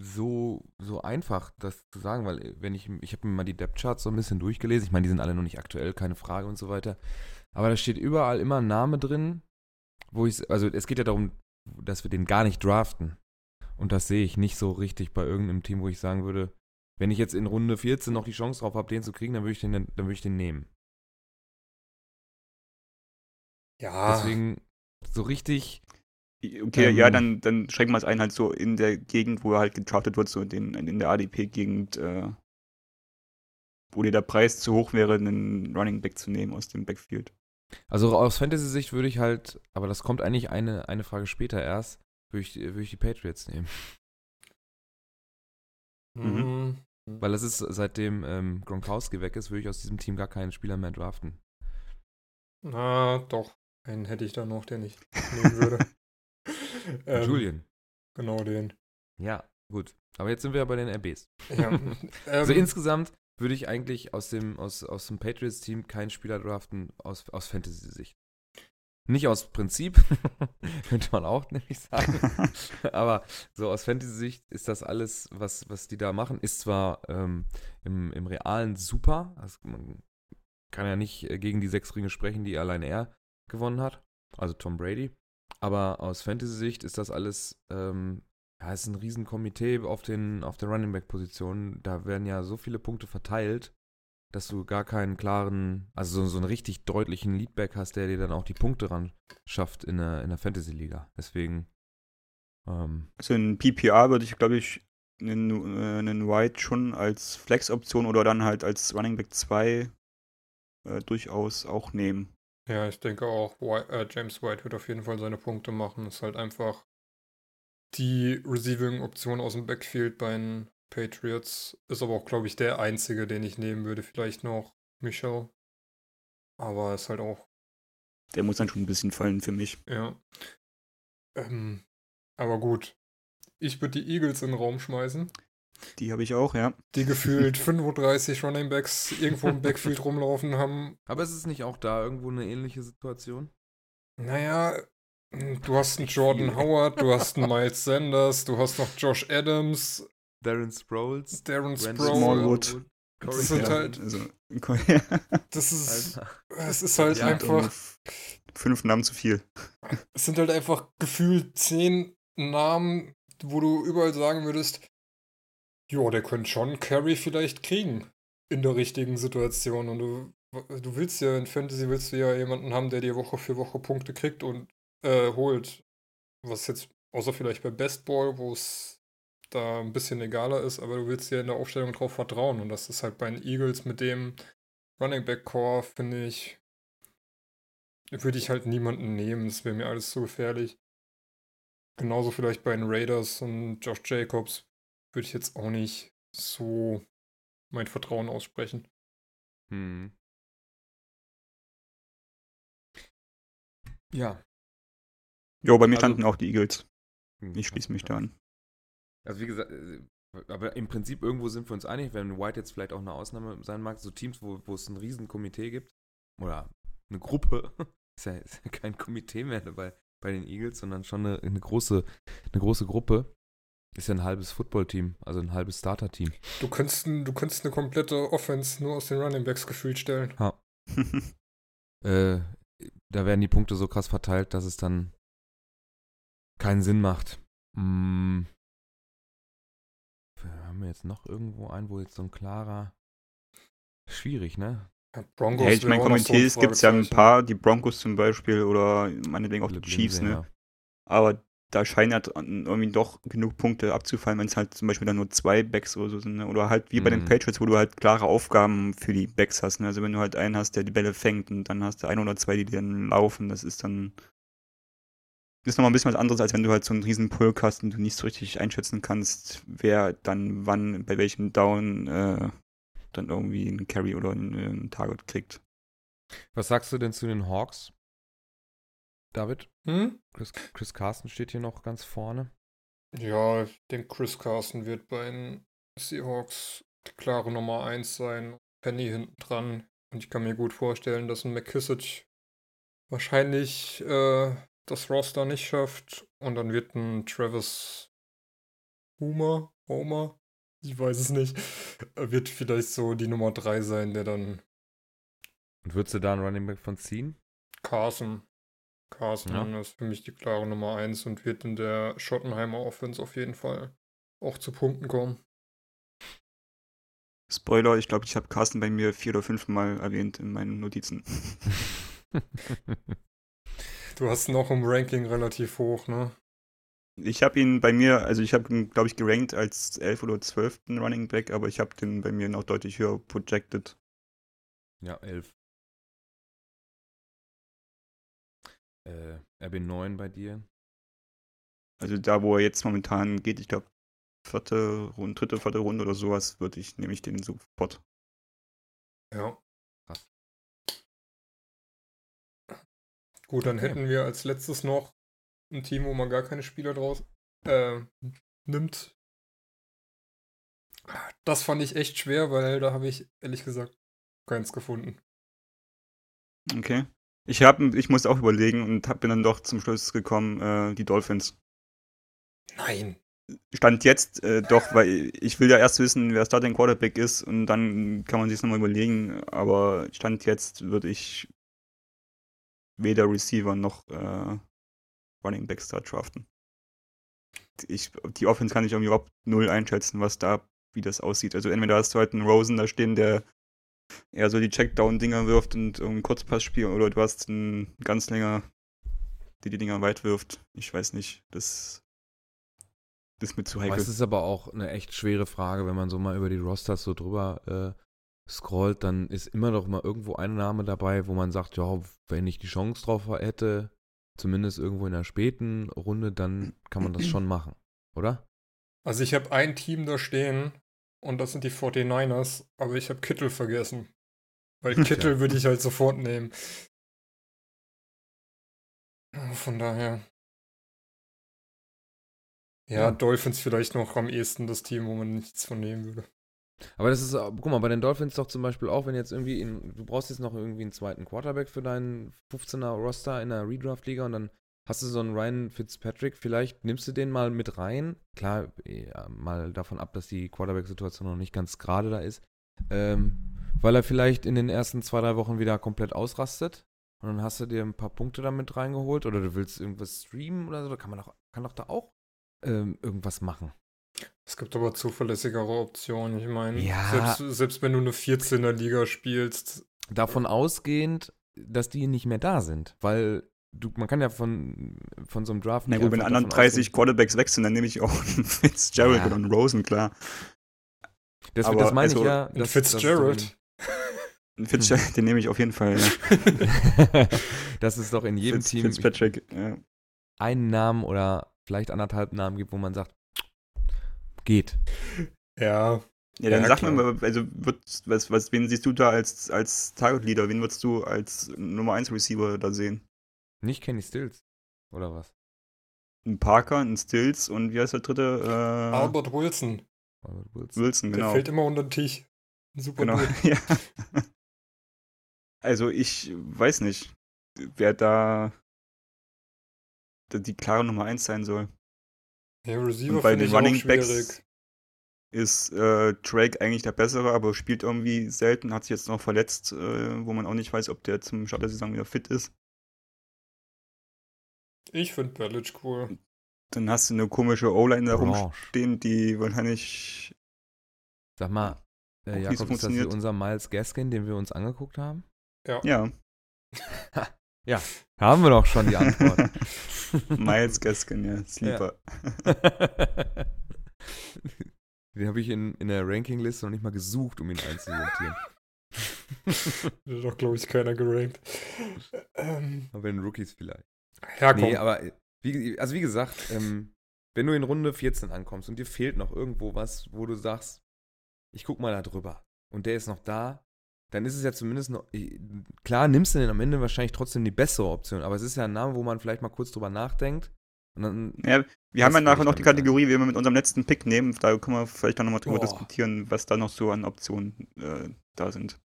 so, so einfach, das zu sagen, weil äh, wenn ich, ich habe mir mal die Depth Charts so ein bisschen durchgelesen, ich meine, die sind alle noch nicht aktuell, keine Frage und so weiter, aber da steht überall immer ein Name drin, wo ich, also es geht ja darum, dass wir den gar nicht draften. Und das sehe ich nicht so richtig bei irgendeinem Team, wo ich sagen würde, wenn ich jetzt in Runde 14 noch die Chance drauf habe, den zu kriegen, dann würde ich den, dann würde ich den nehmen. Ja, Deswegen so richtig Okay, Ähm, ja, dann, dann schränken wir es ein, halt so in der Gegend, wo er halt gedraftet wird, so in, den, in der ADP-Gegend, äh, wo dir der Preis zu hoch wäre, einen Running Back zu nehmen aus dem Backfield. Also aus Fantasy-Sicht würde ich halt, aber das kommt eigentlich eine, eine Frage später erst, würde ich, würde ich die Patriots nehmen. Mhm. Weil das ist, seitdem ähm, Gronkowski weg ist, würde ich aus diesem Team gar keinen Spieler mehr draften. Na, doch. Einen hätte ich da noch, den ich nehmen würde. Ähm, Julian. Genau den. Ja, gut. Aber jetzt sind wir ja bei den RBs. Ja. Also ähm, insgesamt würde ich eigentlich aus dem, aus, aus dem Patriots-Team keinen Spieler draften aus, aus Fantasy-Sicht. Nicht aus Prinzip, könnte man auch nämlich sagen. Aber so aus Fantasy-Sicht ist das alles, was, was die da machen, ist zwar ähm, im, im Realen super. Also man kann ja nicht äh, gegen die sechs Ringe sprechen, die allein er gewonnen hat. Also Tom Brady. Aber aus Fantasy-Sicht ist das alles, ähm, ja, ist ein Riesenkomitee auf, den, auf der Running Back-Position. Da werden ja so viele Punkte verteilt dass du gar keinen klaren, also so, so einen richtig deutlichen Leadback hast, der dir dann auch die Punkte ran schafft in der, in der Fantasy-Liga. Deswegen. Ähm, also in PPR würde ich, glaube ich, einen, äh, einen White schon als Flex-Option oder dann halt als Running Back 2 äh, durchaus auch nehmen. Ja, ich denke auch, White, äh, James White wird auf jeden Fall seine Punkte machen. Ist halt einfach die Receiving-Option aus dem Backfield bei den Patriots. Ist aber auch, glaube ich, der einzige, den ich nehmen würde. Vielleicht noch Michel. Aber ist halt auch. Der muss dann schon ein bisschen fallen für mich. Ja. Ähm, aber gut. Ich würde die Eagles in den Raum schmeißen. Die habe ich auch, ja. Die gefühlt 35 Running Backs irgendwo im Backfield rumlaufen haben. Aber ist es nicht auch da irgendwo eine ähnliche Situation? Naja, du hast einen Jordan Howard, du hast einen Miles Sanders, du hast noch Josh Adams. Darren Sproles, Darren Sproles, Smallwood. Das sind halt. Also, das ist. Es ist halt ja, einfach. Fünf Namen zu viel. Es sind halt einfach gefühlt zehn Namen, wo du überall sagen würdest, ja, der könnte schon Carry vielleicht kriegen. In der richtigen Situation. Und du, du willst ja, in Fantasy willst du ja jemanden haben, der dir Woche für Woche Punkte kriegt und äh, holt. Was jetzt, außer vielleicht bei Best Ball, wo es da ein bisschen egaler ist, aber du willst ja in der Aufstellung drauf vertrauen. Und das ist halt bei den Eagles mit dem Running Back Core, finde ich, würde ich halt niemanden nehmen. Das wäre mir alles zu gefährlich. Genauso vielleicht bei den Raiders und Josh Jacobs würde ich jetzt auch nicht so mein Vertrauen aussprechen. Hm. Ja. Jo, bei mir also, standen auch die Eagles. Ich schließe mich da an. Also wie gesagt, äh, aber im Prinzip irgendwo sind wir uns einig, wenn White jetzt vielleicht auch eine Ausnahme sein mag, so Teams, wo, wo es ein Riesenkomitee gibt, oder eine Gruppe, ist ja, ist ja kein Komitee mehr dabei bei den Eagles, sondern schon eine, eine große, eine große Gruppe. Ist ja ein halbes Football-Team, also ein halbes Starter-Team. Du könntest, du könntest eine komplette Offense nur aus den Running Backs gefühlt stellen. Ja. äh, da werden die Punkte so krass verteilt, dass es dann keinen Sinn macht. Mm, haben wir jetzt noch irgendwo einen, wo jetzt so ein klarer. Schwierig, ne? Ja, Broncos ja, ich meine, Komitees gibt es ja ein paar, die Broncos zum Beispiel oder meinetwegen auch die Chiefs, ne? Ja. Aber da scheinen halt irgendwie doch genug Punkte abzufallen, wenn es halt zum Beispiel dann nur zwei Backs oder so sind. Ne? Oder halt wie bei den mhm. Patriots, wo du halt klare Aufgaben für die Backs hast. Ne? Also wenn du halt einen hast, der die Bälle fängt und dann hast du ein oder zwei, die dann laufen, das ist dann ist nochmal ein bisschen was anderes, als wenn du halt so einen riesen Pulk hast und du nicht so richtig einschätzen kannst, wer dann wann, bei welchem Down äh, dann irgendwie einen Carry oder einen, einen, Target kriegt. Was sagst du denn zu den Hawks? David? Hm? Chris, Chris Carson steht hier noch ganz vorne. Ja, ich denke, Chris Carson wird bei den Seahawks die klare Nummer 1 sein. Penny hinten dran. Und ich kann mir gut vorstellen, dass ein McKissick wahrscheinlich äh, das Roster nicht schafft. Und dann wird ein Travis Homer, Homer, ich weiß es nicht, wird vielleicht so die Nummer 3 sein, der dann. Und würdest du da einen Running Back von ziehen? Carson. Carson ja. ist für mich die klare Nummer 1 und wird in der Schottenheimer Offense auf jeden Fall auch zu Punkten kommen. Spoiler, ich glaube, ich habe Carsten bei mir vier oder fünf Mal erwähnt in meinen Notizen. Du hast noch im Ranking relativ hoch, ne? Ich habe ihn bei mir, also ich habe ihn, glaube ich, gerankt als 11 oder 12. Running Back, aber ich habe den bei mir noch deutlich höher projected. Ja, 11. Äh, RB9 bei dir? Also da, wo er jetzt momentan geht, ich glaube, vierte Runde, dritte, vierte Runde oder sowas, würde ich nämlich den sofort. Ja. Gut, dann okay. hätten wir als letztes noch ein Team, wo man gar keine Spieler draus äh, nimmt. Das fand ich echt schwer, weil da habe ich ehrlich gesagt keins gefunden. Okay. Ich, hab, ich musste auch überlegen und hab, bin dann doch zum Schluss gekommen, äh, die Dolphins. Nein. Stand jetzt äh, doch, weil ich will ja erst wissen, wer Starting Quarterback ist und dann kann man sich nochmal überlegen. Aber Stand jetzt würde ich weder Receiver noch äh, Running Back Start draften. Ich, die Offense kann ich irgendwie überhaupt null einschätzen, was da, wie das aussieht. Also entweder hast du halt einen Rosen da stehen, der eher so die Checkdown-Dinger wirft und irgendwie Kurzpass spielt, oder du hast einen ganz länger, der die Dinger weit wirft. Ich weiß nicht. Das ist mir zu heikel. Das ist aber auch eine echt schwere Frage, wenn man so mal über die Rosters so drüber äh, scrollt, dann ist immer noch mal irgendwo ein Name dabei, wo man sagt, ja, wenn ich die Chance drauf hätte, zumindest irgendwo in der späten Runde, dann kann man das schon machen, oder? Also ich habe ein Team da stehen und das sind die 49ers, aber ich habe Kittel vergessen. Weil Kittel würde ich halt sofort nehmen. Von daher. Ja, ja, Dolphins vielleicht noch am ehesten das Team, wo man nichts von nehmen würde. Aber das ist, guck mal, bei den Dolphins doch zum Beispiel auch, wenn jetzt irgendwie, in, du brauchst jetzt noch irgendwie einen zweiten Quarterback für deinen 15er Roster in der Redraft-Liga und dann hast du so einen Ryan Fitzpatrick, vielleicht nimmst du den mal mit rein. Klar, ja, mal davon ab, dass die Quarterback-Situation noch nicht ganz gerade da ist. Ähm, weil er vielleicht in den ersten zwei, drei Wochen wieder komplett ausrastet. Und dann hast du dir ein paar Punkte damit reingeholt oder du willst irgendwas streamen oder so, da kann man doch, kann doch da auch ähm, irgendwas machen. Es gibt aber zuverlässigere Optionen. Ich meine, ja. selbst, selbst wenn du eine 14er Liga spielst. Davon ausgehend, dass die nicht mehr da sind, weil du, man kann ja von, von so einem Draft. Na gut, wenn anderen 30 ausgehen. Quarterbacks wechseln, dann nehme ich auch einen Fitzgerald ja. oder einen Rosen, klar. Das, aber, das meine also, ich ja. Dass, Fitzgerald. Einen Fitzgerald, den nehme ich auf jeden Fall. Ja. das ist doch in jedem Fitz, Team Fitzpatrick, ja. einen Namen oder vielleicht anderthalb Namen gibt, wo man sagt, geht. Ja. Ja, dann ja, sag klar. mir mal, also wird, was, was, wen siehst du da als, als Target Leader? Wen würdest du als Nummer 1 Receiver da sehen? Nicht Kenny Stills, oder was? Ein Parker, ein Stills und wie heißt der dritte? Äh, Albert Wilson. Albert Wilson. Wilson, genau. Der fällt immer unter den Tisch. Super genau. ja. Also ich weiß nicht, wer da die klare Nummer 1 sein soll. Ja, Receiver und bei den Running Backs ist äh, Drake eigentlich der bessere, aber spielt irgendwie selten, hat sich jetzt noch verletzt, äh, wo man auch nicht weiß, ob der zum Start der Saison wieder fit ist. Ich finde Belic cool. Dann hast du eine komische O-Line da rumstehen, die wahrscheinlich. Sag mal, äh, Jakob, ist das unser Miles Gaskin, den wir uns angeguckt haben? Ja. Ja. ja, haben wir doch schon die Antwort. Miles Gaskin, ja, Sleeper. Ja. Den habe ich in, in der Rankingliste noch nicht mal gesucht, um ihn einzusortieren. das hat doch, glaube ich, keiner gerankt. Ähm, aber in Rookies vielleicht. Ja, komm. Nee, aber wie, also wie gesagt, ähm, wenn du in Runde 14 ankommst und dir fehlt noch irgendwo was, wo du sagst, ich guck mal da drüber und der ist noch da, dann ist es ja zumindest noch, klar nimmst du den am Ende wahrscheinlich trotzdem die bessere Option, aber es ist ja ein Name, wo man vielleicht mal kurz drüber nachdenkt. Dann, ja, wir haben ja nachher noch die Kategorie, wie wir mit unserem letzten Pick nehmen, da können wir vielleicht dann nochmal drüber oh. diskutieren, was da noch so an Optionen äh, da sind.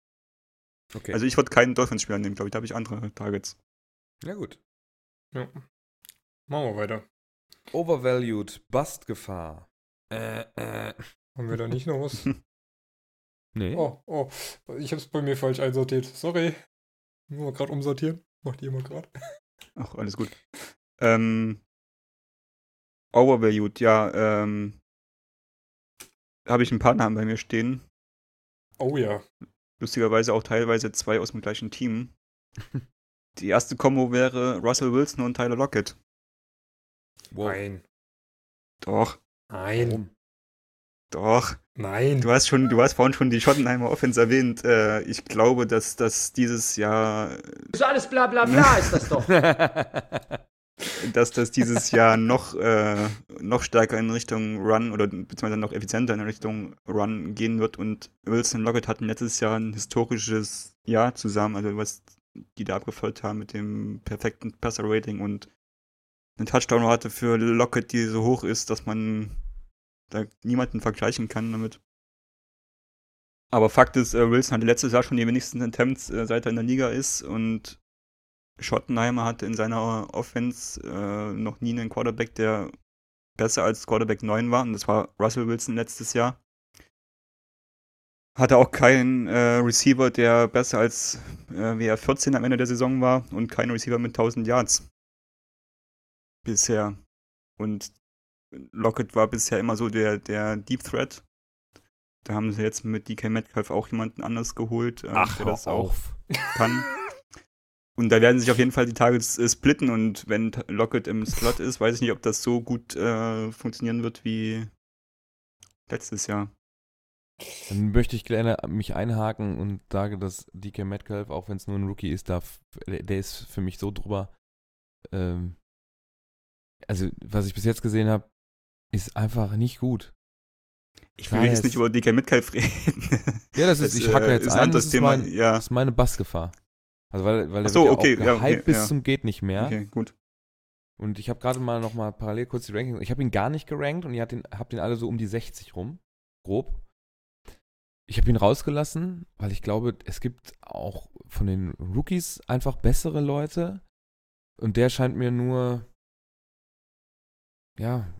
Okay. Also ich würde keinen Dolphins-Spieler nehmen, glaube ich, da habe ich andere Targets. Ja gut. Ja. Machen wir weiter. Overvalued, Bust-Gefahr. Äh, äh. Haben wir da nicht noch was? nee. Oh, oh. Ich habe es bei mir falsch einsortiert. Sorry. Nur gerade umsortieren. Macht jemand gerade. Ach, alles gut. Ähm, overvalued, ja. Ähm, habe ich ein paar Namen bei mir stehen. Oh ja. Lustigerweise auch teilweise zwei aus dem gleichen Team. Die erste Kombo wäre Russell Wilson und Tyler Lockett. Wow. Nein. Doch. Nein. Warum? Doch. Nein. Du hast schon, du hast vorhin schon die Schottenheimer Offense erwähnt. Äh, ich glaube, dass das dieses Jahr. Ist alles bla bla bla, ist das doch. dass das dieses Jahr noch, äh, noch stärker in Richtung Run oder beziehungsweise noch effizienter in Richtung Run gehen wird. Und Wilson und Lockett hatten letztes Jahr ein historisches Jahr zusammen, also was die da abgefeuert haben mit dem perfekten Passer-Rating und eine Touchdown-Rate für Lockett, die so hoch ist, dass man da niemanden vergleichen kann damit. Aber Fakt ist, äh, Wilson hatte letztes Jahr schon die wenigsten Attempts, äh, seit er in der Liga ist und Schottenheimer hatte in seiner Offense äh, noch nie einen Quarterback, der besser als Quarterback 9 war. Und das war Russell Wilson letztes Jahr. Hatte auch keinen äh, Receiver, der besser als äh, WR 14 am Ende der Saison war und keinen Receiver mit 1000 Yards. Bisher. Und Lockett war bisher immer so der, der Deep Threat. Da haben sie jetzt mit DK Metcalf auch jemanden anders geholt, äh, Ach, der das auch auf. kann. Und da werden sich auf jeden Fall die Targets äh, splitten und wenn Lockett im Slot ist, weiß ich nicht, ob das so gut äh, funktionieren wird wie letztes Jahr. Dann möchte ich gerne mich einhaken und sage, dass DK Metcalf, auch wenn es nur ein Rookie ist, darf, der ist für mich so drüber. Ähm, also, was ich bis jetzt gesehen habe, ist einfach nicht gut. Ich will jetzt nicht über DK Metcalf reden. Ja, das ist, ich hacke äh, jetzt ein, das ist, Thema, mein, ja. das ist meine Bassgefahr. Also weil, weil der so, wird okay, ja auch okay, bis ja. zum geht nicht mehr. Okay, gut. Und ich habe gerade mal noch mal parallel kurz die Rankings. Ich habe ihn gar nicht gerankt und ich habe den, hab den alle so um die 60 rum, grob. Ich habe ihn rausgelassen, weil ich glaube, es gibt auch von den Rookies einfach bessere Leute. Und der scheint mir nur, ja,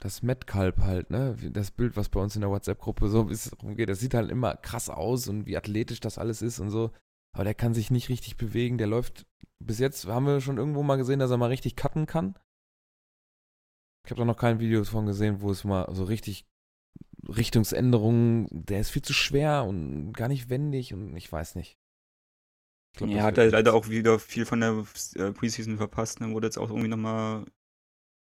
das Metcalp halt, ne? Das Bild, was bei uns in der WhatsApp-Gruppe so rumgeht, das sieht halt immer krass aus und wie athletisch das alles ist und so. Aber der kann sich nicht richtig bewegen. Der läuft. Bis jetzt haben wir schon irgendwo mal gesehen, dass er mal richtig cutten kann. Ich habe da noch kein Video davon gesehen, wo es mal so richtig Richtungsänderungen. Der ist viel zu schwer und gar nicht wendig und ich weiß nicht. Ich glaub, ja, hat er leider auch wieder viel von der äh, Preseason verpasst. Dann ne? wurde jetzt auch irgendwie nochmal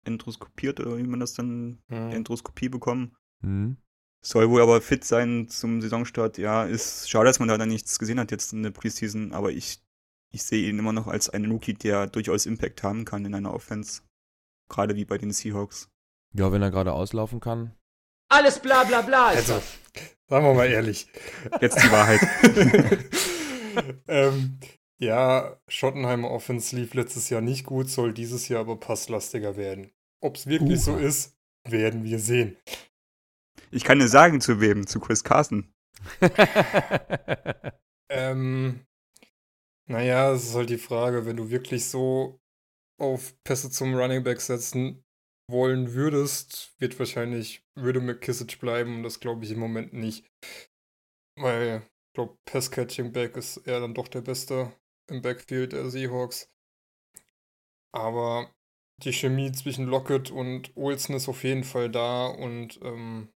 entroskopiert oder wie man das dann, mhm. Entroskopie bekommen. Mhm. Soll wohl aber fit sein zum Saisonstart. Ja, ist schade, dass man da dann nichts gesehen hat jetzt in der Preseason, aber ich, ich sehe ihn immer noch als einen Rookie, der durchaus Impact haben kann in einer Offense. Gerade wie bei den Seahawks. Ja, wenn er gerade auslaufen kann. Alles bla bla bla. Also, sagen wir mal ehrlich. Jetzt die Wahrheit. ähm, ja, Schottenheimer Offense lief letztes Jahr nicht gut, soll dieses Jahr aber passlastiger werden. Ob es wirklich uh. so ist, werden wir sehen. Ich kann dir sagen, zu wem, zu Chris Carson. ähm, naja, es ist halt die Frage, wenn du wirklich so auf Pässe zum Running Back setzen wollen würdest, wird wahrscheinlich, würde McKissick bleiben und das glaube ich im Moment nicht. Weil, ich glaube, Pass-Catching-Back ist eher dann doch der Beste im Backfield der Seahawks. Aber die Chemie zwischen Lockett und Olsen ist auf jeden Fall da und ähm,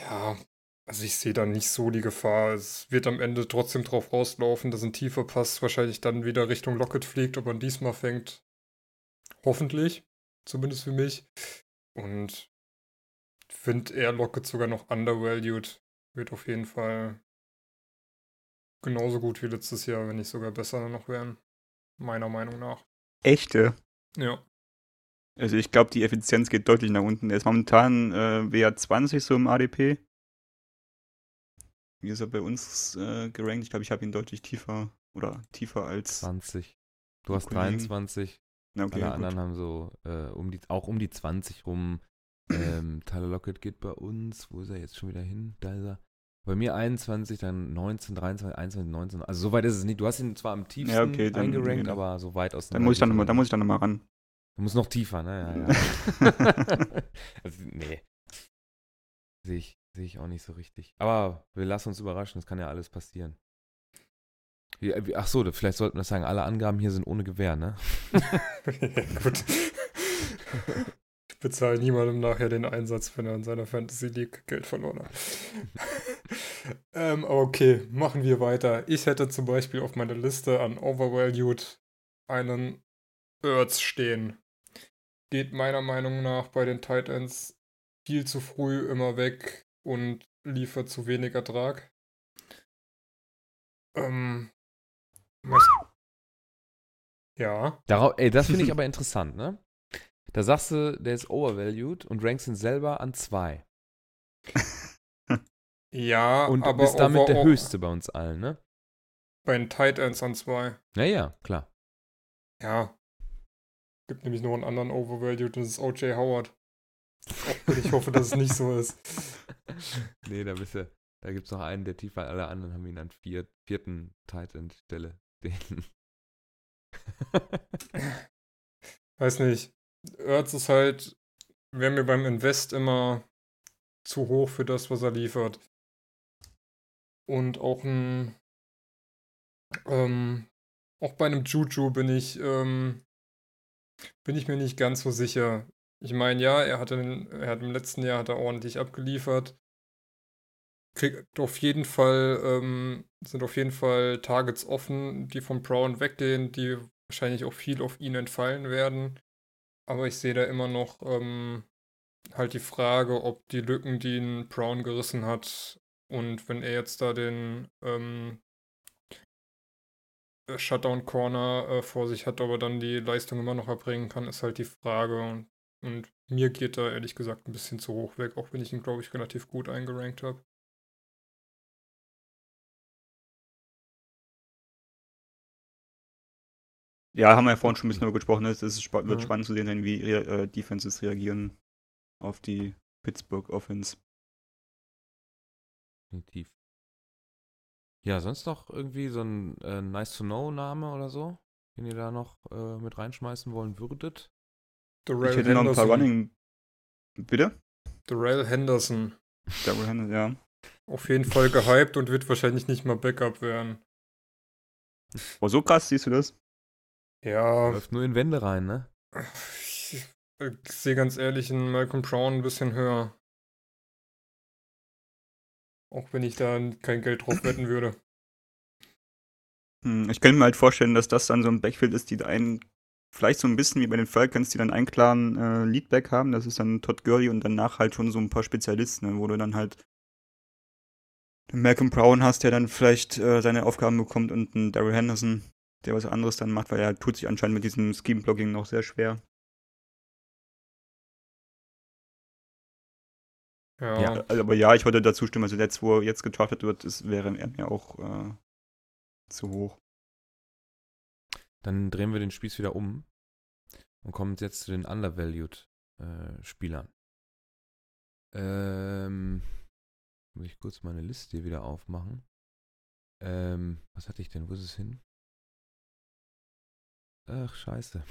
ja, also ich sehe da nicht so die Gefahr. Es wird am Ende trotzdem drauf rauslaufen, dass ein tiefer Pass wahrscheinlich dann wieder Richtung Lockett fliegt, ob man diesmal fängt. Hoffentlich, zumindest für mich. Und finde eher Lockett sogar noch undervalued. Wird auf jeden Fall genauso gut wie letztes Jahr, wenn nicht sogar besser noch werden. Meiner Meinung nach. Echte? Ja. Also ich glaube, die Effizienz geht deutlich nach unten. Er ist momentan äh, WR 20 so im ADP. Wie ist er bei uns äh, gerankt? Ich glaube, ich habe ihn deutlich tiefer oder tiefer als 20. Du hast Kollegen. 23. Okay, Alle anderen gut. haben so äh, um die, auch um die 20 rum. Ähm, Tyler Lockett geht bei uns. Wo ist er jetzt schon wieder hin? Da ist er. Bei mir 21, dann 19, 23, 21, 19. Also so weit ist es nicht. Du hast ihn zwar am tiefsten ja, okay, dann, eingerankt, genau. aber so weit aus. Dann muss ich dann nochmal, da muss ich dann nochmal ran. Du musst noch tiefer, ne? Ja, ja. also, nee. Sehe ich, seh ich auch nicht so richtig. Aber wir lassen uns überraschen, es kann ja alles passieren. Ach so, vielleicht sollten wir sagen, alle Angaben hier sind ohne Gewähr, ne? ja, gut. Ich bezahle niemandem nachher den Einsatz, wenn er in seiner Fantasy League Geld verloren hat. ähm, okay, machen wir weiter. Ich hätte zum Beispiel auf meiner Liste an Overvalued einen Earths stehen. Geht meiner Meinung nach bei den Titans viel zu früh immer weg und liefert zu wenig Ertrag. Ähm, ja. Darauf, ey, das finde ich aber interessant, ne? Da sagst du, der ist overvalued und rankst ihn selber an zwei. ja, und aber bist damit der höchste bei uns allen, ne? Bei den Tight Ends an zwei. Naja, klar. Ja. Gibt nämlich noch einen anderen overvalued, das ist O.J. Howard. Ich hoffe, dass es nicht so ist. nee, da bist du, da gibt es noch einen, der tiefer, alle anderen haben ihn an vier, vierten Tight End Stelle. Den Weiß nicht. Ertz ist halt, wäre mir beim Invest immer zu hoch für das, was er liefert. Und auch ein, ähm, auch bei einem Juju bin ich, ähm, bin ich mir nicht ganz so sicher. Ich meine, ja, er, hatte, er hat im letzten Jahr hat er ordentlich abgeliefert. Kriegt auf jeden Fall, ähm, sind auf jeden Fall Targets offen, die von Brown weggehen, die wahrscheinlich auch viel auf ihn entfallen werden. Aber ich sehe da immer noch ähm, halt die Frage, ob die Lücken, die ihn Brown gerissen hat, und wenn er jetzt da den ähm, Shutdown Corner äh, vor sich hat, ob er dann die Leistung immer noch erbringen kann, ist halt die Frage. Und, und mir geht er ehrlich gesagt ein bisschen zu hoch weg, auch wenn ich ihn, glaube ich, relativ gut eingerankt habe. Ja, haben wir ja vorhin schon ein bisschen darüber gesprochen. Es ist, wird ja. spannend zu sehen, wie äh, Defenses reagieren auf die Pittsburgh Offense. Definitiv. Ja, sonst noch irgendwie so ein äh, Nice-to-Know-Name oder so, den ihr da noch äh, mit reinschmeißen wollen würdet? Darrell ich hätte Henderson. noch ein paar Running. Bitte? Darrell Henderson. Darrell Henderson, ja. Auf jeden Fall gehypt und wird wahrscheinlich nicht mal Backup werden. Oh, so krass siehst du das? Ja. Läuft nur in Wände rein, ne? Ich, ich sehe ganz ehrlich in Malcolm Brown ein bisschen höher. Auch wenn ich da kein Geld drauf wetten würde. Hm, ich könnte mir halt vorstellen, dass das dann so ein Backfield ist, die einen, vielleicht so ein bisschen wie bei den Falcons, die dann einen klaren äh, Leadback haben. Das ist dann Todd Gurley und danach halt schon so ein paar Spezialisten, ne, wo du dann halt Malcolm Brown hast, der dann vielleicht äh, seine Aufgaben bekommt und einen Daryl Henderson, der was anderes dann macht, weil er tut sich anscheinend mit diesem Scheme-Blocking noch sehr schwer. Ja. ja. Also, aber ja, ich wollte dazu stimmen. Also jetzt, wo jetzt getraftet wird, ist, wäre er mir auch äh, zu hoch. Dann drehen wir den Spieß wieder um und kommen jetzt zu den undervalued äh, Spielern. Ähm, muss ich kurz meine Liste wieder aufmachen. Ähm, was hatte ich denn? Wo ist es hin? Ach, scheiße.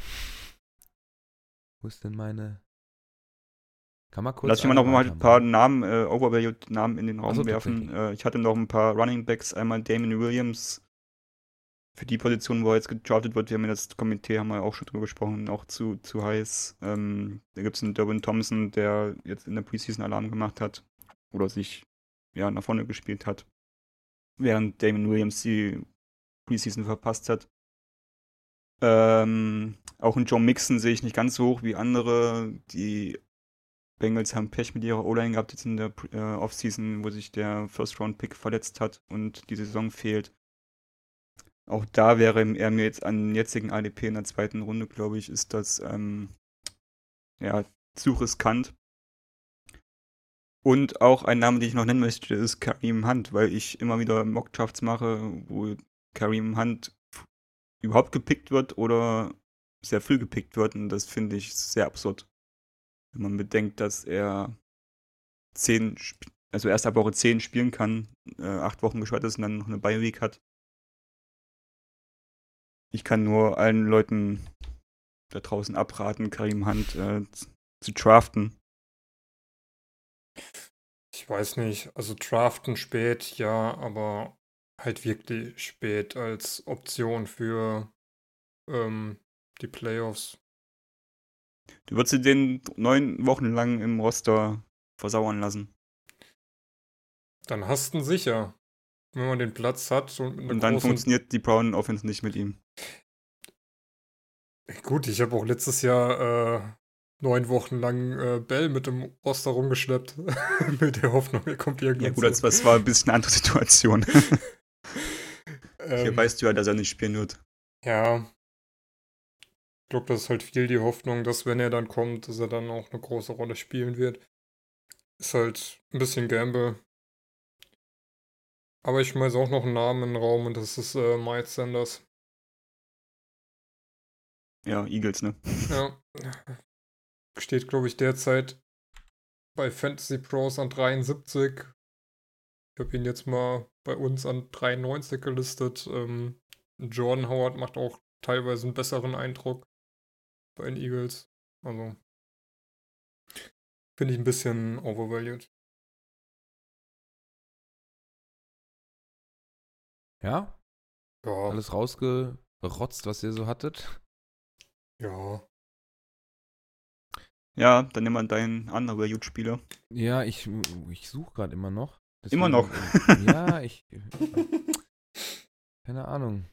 Wo ist denn meine kann man kurz. Lass mich mal noch mal ein paar Namen, äh, Overvalued-Namen in den Raum also, werfen. Äh, ich hatte noch ein paar Running Backs, einmal Damon Williams. Für die Position, wo er jetzt gedraftet wird, wir haben ja das Komitee, haben wir auch schon drüber gesprochen, auch zu, zu heiß. Ähm, da gibt es einen Durbin Thompson, der jetzt in der Preseason Alarm gemacht hat. Oder sich ja, nach vorne gespielt hat. Während Damon Williams die Preseason verpasst hat. Ähm, auch einen Joe Mixon sehe ich nicht ganz so hoch wie andere, die Bengals haben Pech mit ihrer O-Line gehabt jetzt in der äh, Offseason, wo sich der First-Round-Pick verletzt hat und die Saison fehlt. Auch da wäre er mir jetzt an jetzigen ADP in der zweiten Runde, glaube ich, ist das ähm, ja, zu riskant. Und auch ein Name, den ich noch nennen möchte, ist Kareem Hunt, weil ich immer wieder Mockdrafts mache, wo Kareem Hunt überhaupt gepickt wird oder sehr viel gepickt wird und das finde ich sehr absurd. Wenn man bedenkt, dass er zehn, also erst ab Woche 10 spielen kann, äh, acht Wochen geschwächt ist und dann noch eine Bye-Week hat. Ich kann nur allen Leuten da draußen abraten, Karim Hunt äh, zu draften. Ich weiß nicht, also draften spät, ja, aber halt wirklich spät als Option für ähm, die Playoffs. Du würdest sie den neun Wochen lang im Roster versauern lassen. Dann hast du ihn sicher. Wenn man den Platz hat. Und, und dann funktioniert die Brown Offense nicht mit ihm. Gut, ich habe auch letztes Jahr äh, neun Wochen lang äh, Bell mit dem Roster rumgeschleppt. mit der Hoffnung, er kommt irgendwann. Ja, gut, das war ein bisschen eine andere Situation. Hier ähm, weißt du ja, dass er nicht spielen wird. Ja, ich glaube, das ist halt viel die Hoffnung, dass wenn er dann kommt, dass er dann auch eine große Rolle spielen wird. Ist halt ein bisschen Gamble. Aber ich schmeiße auch noch einen Namen in den Raum und das ist äh, Miles Sanders. Ja, Eagles, ne? Ja. Steht, glaube ich, derzeit bei Fantasy Pros an 73. Ich habe ihn jetzt mal bei uns an 93 gelistet. Ähm, Jordan Howard macht auch teilweise einen besseren Eindruck bei den Eagles. Also finde ich ein bisschen overvalued. Ja? Ja, Alles rausgerotzt, was ihr so hattet? ja. Ja, dann nimm mal deinen anderen Value-Spieler. Ja, ich, ich suche gerade immer noch. Immer noch? Äh, ja, ich. Keine Ahnung.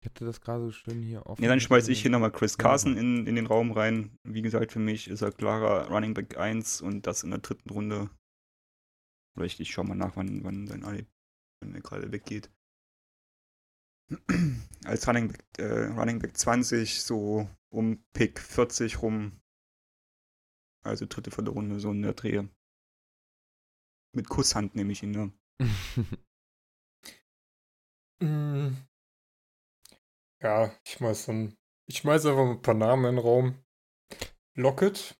Ich hatte das gerade so schön hier offen. Ja, dann schmeiß ich hier nochmal Chris Carson in, in den Raum rein. Wie gesagt, für mich ist er klarer Running Back 1 und das in der dritten Runde. Oder ich, ich schau mal nach, wann, wann sein Ali er gerade weggeht. Als Running Back, äh, Running Back 20, so um Pick 40 rum. Also dritte, vierte Runde, so in der Drehe. Mit Kusshand nehme ich ihn, ne? Mm. Ja, ich schmeiß dann. Ich schmeiß einfach ein paar Namen in den Raum. Lockett.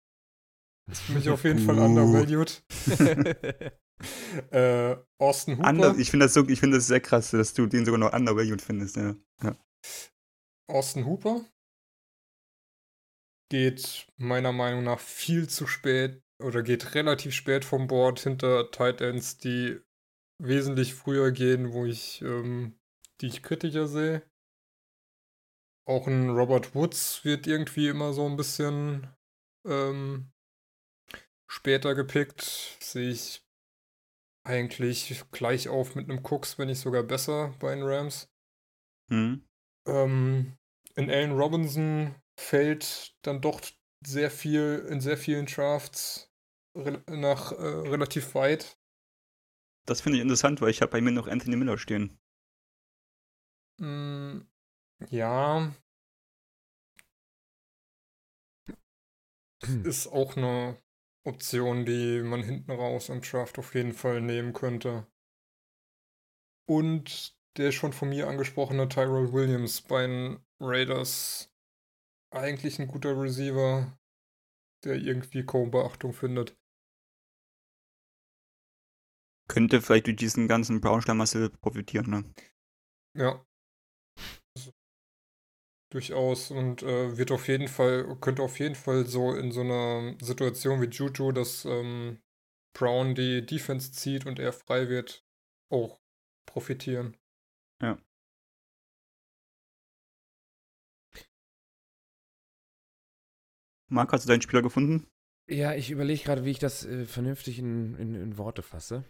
Ist für mich auf jeden Fall undervalued. Äh, Austin Hooper. Under, ich finde das, so, ich find das sehr krass, dass du den sogar noch undervalued findest. Ja. Ja. Austin Hooper geht meiner Meinung nach viel zu spät oder geht relativ spät vom Board hinter Tight Ends, die wesentlich früher gehen, wo ich ähm, die ich kritischer sehe. Auch ein Robert Woods wird irgendwie immer so ein bisschen ähm, später gepickt. Sehe ich eigentlich gleich auf mit einem Cooks, wenn nicht sogar besser bei den Rams. Hm. Ähm, in Allen Robinson fällt dann doch sehr viel in sehr vielen Drafts re nach äh, relativ weit. Das finde ich interessant, weil ich habe bei mir noch Anthony Miller stehen. Mm, ja, ist auch eine Option, die man hinten raus im Draft auf jeden Fall nehmen könnte. Und der schon von mir angesprochene Tyrell Williams bei den Raiders. Eigentlich ein guter Receiver, der irgendwie kaum Beachtung findet. Könnte vielleicht durch diesen ganzen Braunstein-Masse profitieren, ne? Ja. Also, durchaus und äh, wird auf jeden Fall, könnte auf jeden Fall so in so einer Situation wie Juju, dass ähm, Brown die Defense zieht und er frei wird, auch profitieren. Ja. Marc, hast du deinen Spieler gefunden? ja, ich überlege gerade, wie ich das äh, vernünftig in, in, in Worte fasse.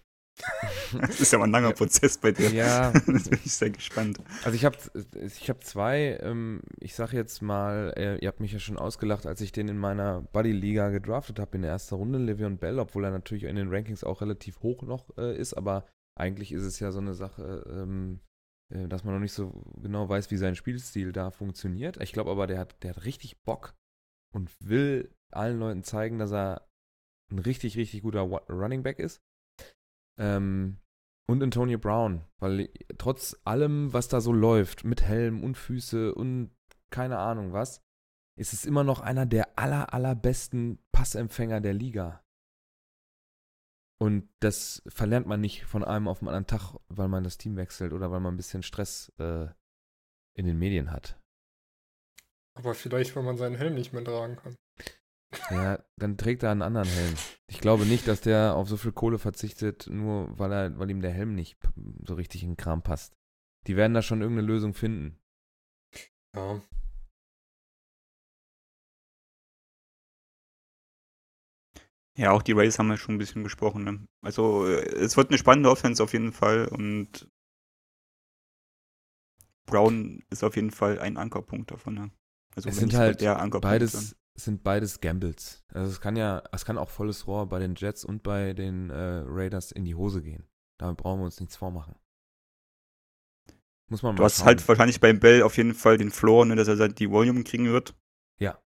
Das ist ja mal ein langer Ja. Prozess bei dir. Ja. das bin ich sehr gespannt. Also ich habe ich hab zwei, ähm, ich sage jetzt mal, äh, ihr habt mich ja schon ausgelacht, als ich den in meiner Buddy-Liga gedraftet habe in der ersten Runde, Le'Veon Bell, obwohl er natürlich in den Rankings auch relativ hoch noch äh, ist, aber eigentlich ist es ja so eine Sache, ähm, äh, dass man noch nicht so genau weiß, wie sein Spielstil da funktioniert. Ich glaube aber, der hat, der hat richtig Bock und will allen Leuten zeigen, dass er ein richtig, richtig guter Running Back ist. Ähm, und Antonio Brown, weil trotz allem, was da so läuft, mit Helm und Füße und keine Ahnung was, ist es immer noch einer der aller, allerbesten Passempfänger der Liga. Und das verlernt man nicht von einem auf den anderen Tag, weil man das Team wechselt oder weil man ein bisschen Stress äh, in den Medien hat. Aber vielleicht, weil man seinen Helm nicht mehr tragen kann. Ja, dann trägt er einen anderen Helm. Ich glaube nicht, dass der auf so viel Kohle verzichtet, nur weil er, weil ihm der Helm nicht so richtig in den Kram passt. Die werden da schon irgendeine Lösung finden. Ja. Ja, auch die Rays haben wir schon ein bisschen besprochen. Ne? Also, äh, es wird eine spannende Offense auf jeden Fall und Brown ist auf jeden Fall ein Ankerpunkt davon. Ne? Also, Es wenn sind halt der Ankerpunkt. Beides es sind beides Gambles. Also es kann ja, es kann auch volles Rohr bei den Jets und bei den äh, Raiders in die Hose gehen. Damit brauchen wir uns nichts vormachen. Muss man Du mal hast schauen. halt wahrscheinlich beim Bell auf jeden Fall den Floor, ne, dass er halt die Volume kriegen wird. Ja.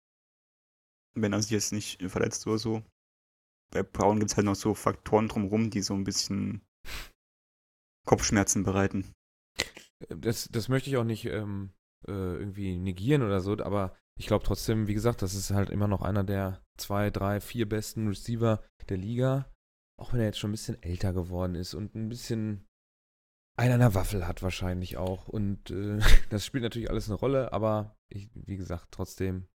Wenn er sich jetzt nicht verletzt oder so. Bei Brown gibt es halt noch so Faktoren drumherum, die so ein bisschen Kopfschmerzen bereiten. das, das möchte ich auch nicht ähm, äh, irgendwie negieren oder so, aber ich glaube trotzdem, wie gesagt, das ist halt immer noch einer der zwei, drei, vier besten Receiver der Liga. Auch wenn er jetzt schon ein bisschen älter geworden ist und ein bisschen einen an der Waffel hat wahrscheinlich auch. Und äh, das spielt natürlich alles eine Rolle, aber ich, wie gesagt, trotzdem,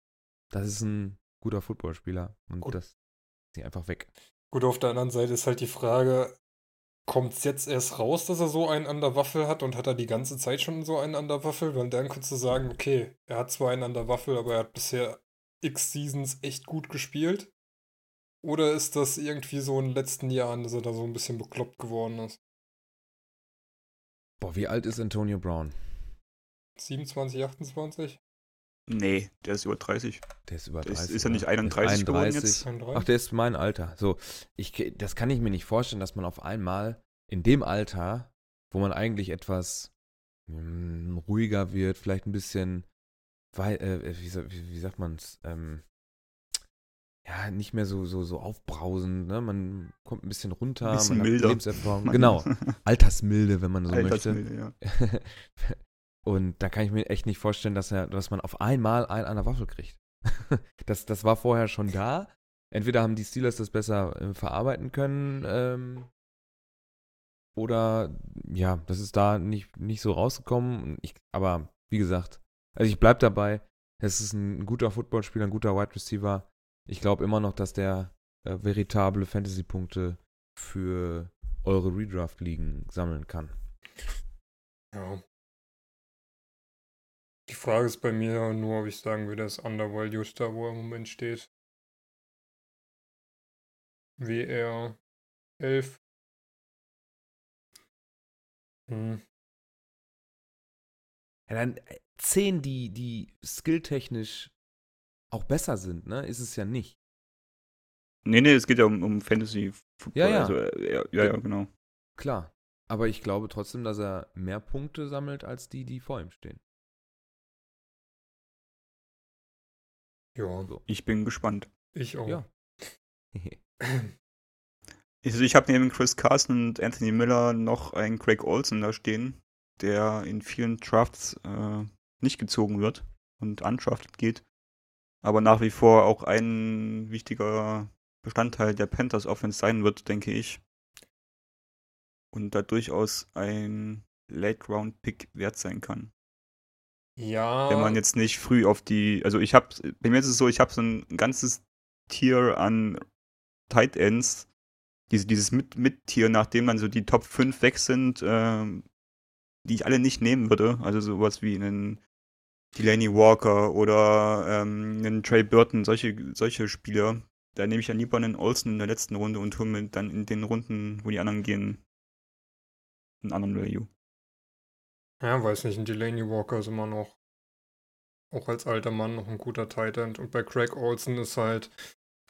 das ist ein guter Footballspieler und Gut. das ist nicht einfach weg. Gut, auf der anderen Seite ist halt die Frage, kommt es jetzt erst raus, dass er so einen an der Waffel hat und hat er die ganze Zeit schon so einen an der Waffel? Weil dann könntest du sagen, okay, er hat zwar einen an der Waffel, aber er hat bisher x Seasons echt gut gespielt. Oder ist das irgendwie so in den letzten Jahren, dass er da so ein bisschen bekloppt geworden ist? Boah, wie alt ist Antonio Brown? 27, 28? Nee, der ist über 30. Der ist über Ist- 30. ist er nicht oder? Der ist 31 geworden jetzt? 31? Ach, der ist mein Alter. So, ich, das kann ich mir nicht vorstellen, dass man auf einmal in dem Alter, wo man eigentlich etwas mm, ruhiger wird, vielleicht ein bisschen, wei- äh, wie, sa- wie, wie sagt man es, ähm, ja, nicht mehr so, so, so aufbrausend, ne? Man kommt ein bisschen runter, Bisschen man milder. hat Lebenserfahrung. Genau, Altersmilde, wenn man so möchte. Altersmilde, ja. Und da kann ich mir echt nicht vorstellen, dass, er, dass man auf einmal einen an der Waffel kriegt. das, das war vorher schon da. Entweder haben die Steelers das besser äh, verarbeiten können, ähm, oder ja, das ist da nicht, nicht so rausgekommen. Ich, aber wie gesagt, also ich bleib dabei. Es ist ein guter Footballspieler, ein guter Wide Receiver. Ich glaube immer noch, dass der äh, veritable Fantasy-Punkte für eure Redraft-Ligen sammeln kann. Ja. Die Frage ist bei mir nur, ob ich sagen würde, ist undervalued da, wo er im Moment steht. WR 11. Hm. Ja, dann äh, zehn, die, die skilltechnisch auch besser sind, ne? Ist es ja nicht. Nee, nee, es geht ja um, um Fantasy Football. Ja, ja. Also, äh, ja, ja, ja, genau. Klar. Aber ich glaube trotzdem, dass er mehr Punkte sammelt als die, die vor ihm stehen. Ja, So. Ich bin gespannt. ich auch. Ja. Also ich habe neben Chris Carson und Anthony Miller noch einen Craig Olsen da stehen, der in vielen Drafts äh, nicht gezogen wird und undrafted geht, aber nach wie vor auch ein wichtiger Bestandteil der Panthers Offense sein wird, denke ich. Und da durchaus ein Late-Round-Pick wert sein kann. Ja. Wenn man jetzt nicht früh auf die, also ich habe, bei mir ist es so, ich habe so ein ganzes Tier an Tight Ends, diese, dieses Mit- Mit-Tier, nachdem dann so die Top 5 weg sind, ähm, die ich alle nicht nehmen würde. Also sowas wie einen Delaney Walker oder ähm, einen Trey Burton, solche, solche Spieler. Da nehme ich dann lieber einen Olsen in der letzten Runde und hole mir dann in den Runden, wo die anderen gehen, einen anderen Value. Ja, weiß nicht, ein Delaney Walker ist immer noch, auch als alter Mann, noch ein guter Tight End. Und bei Craig Olsen ist halt,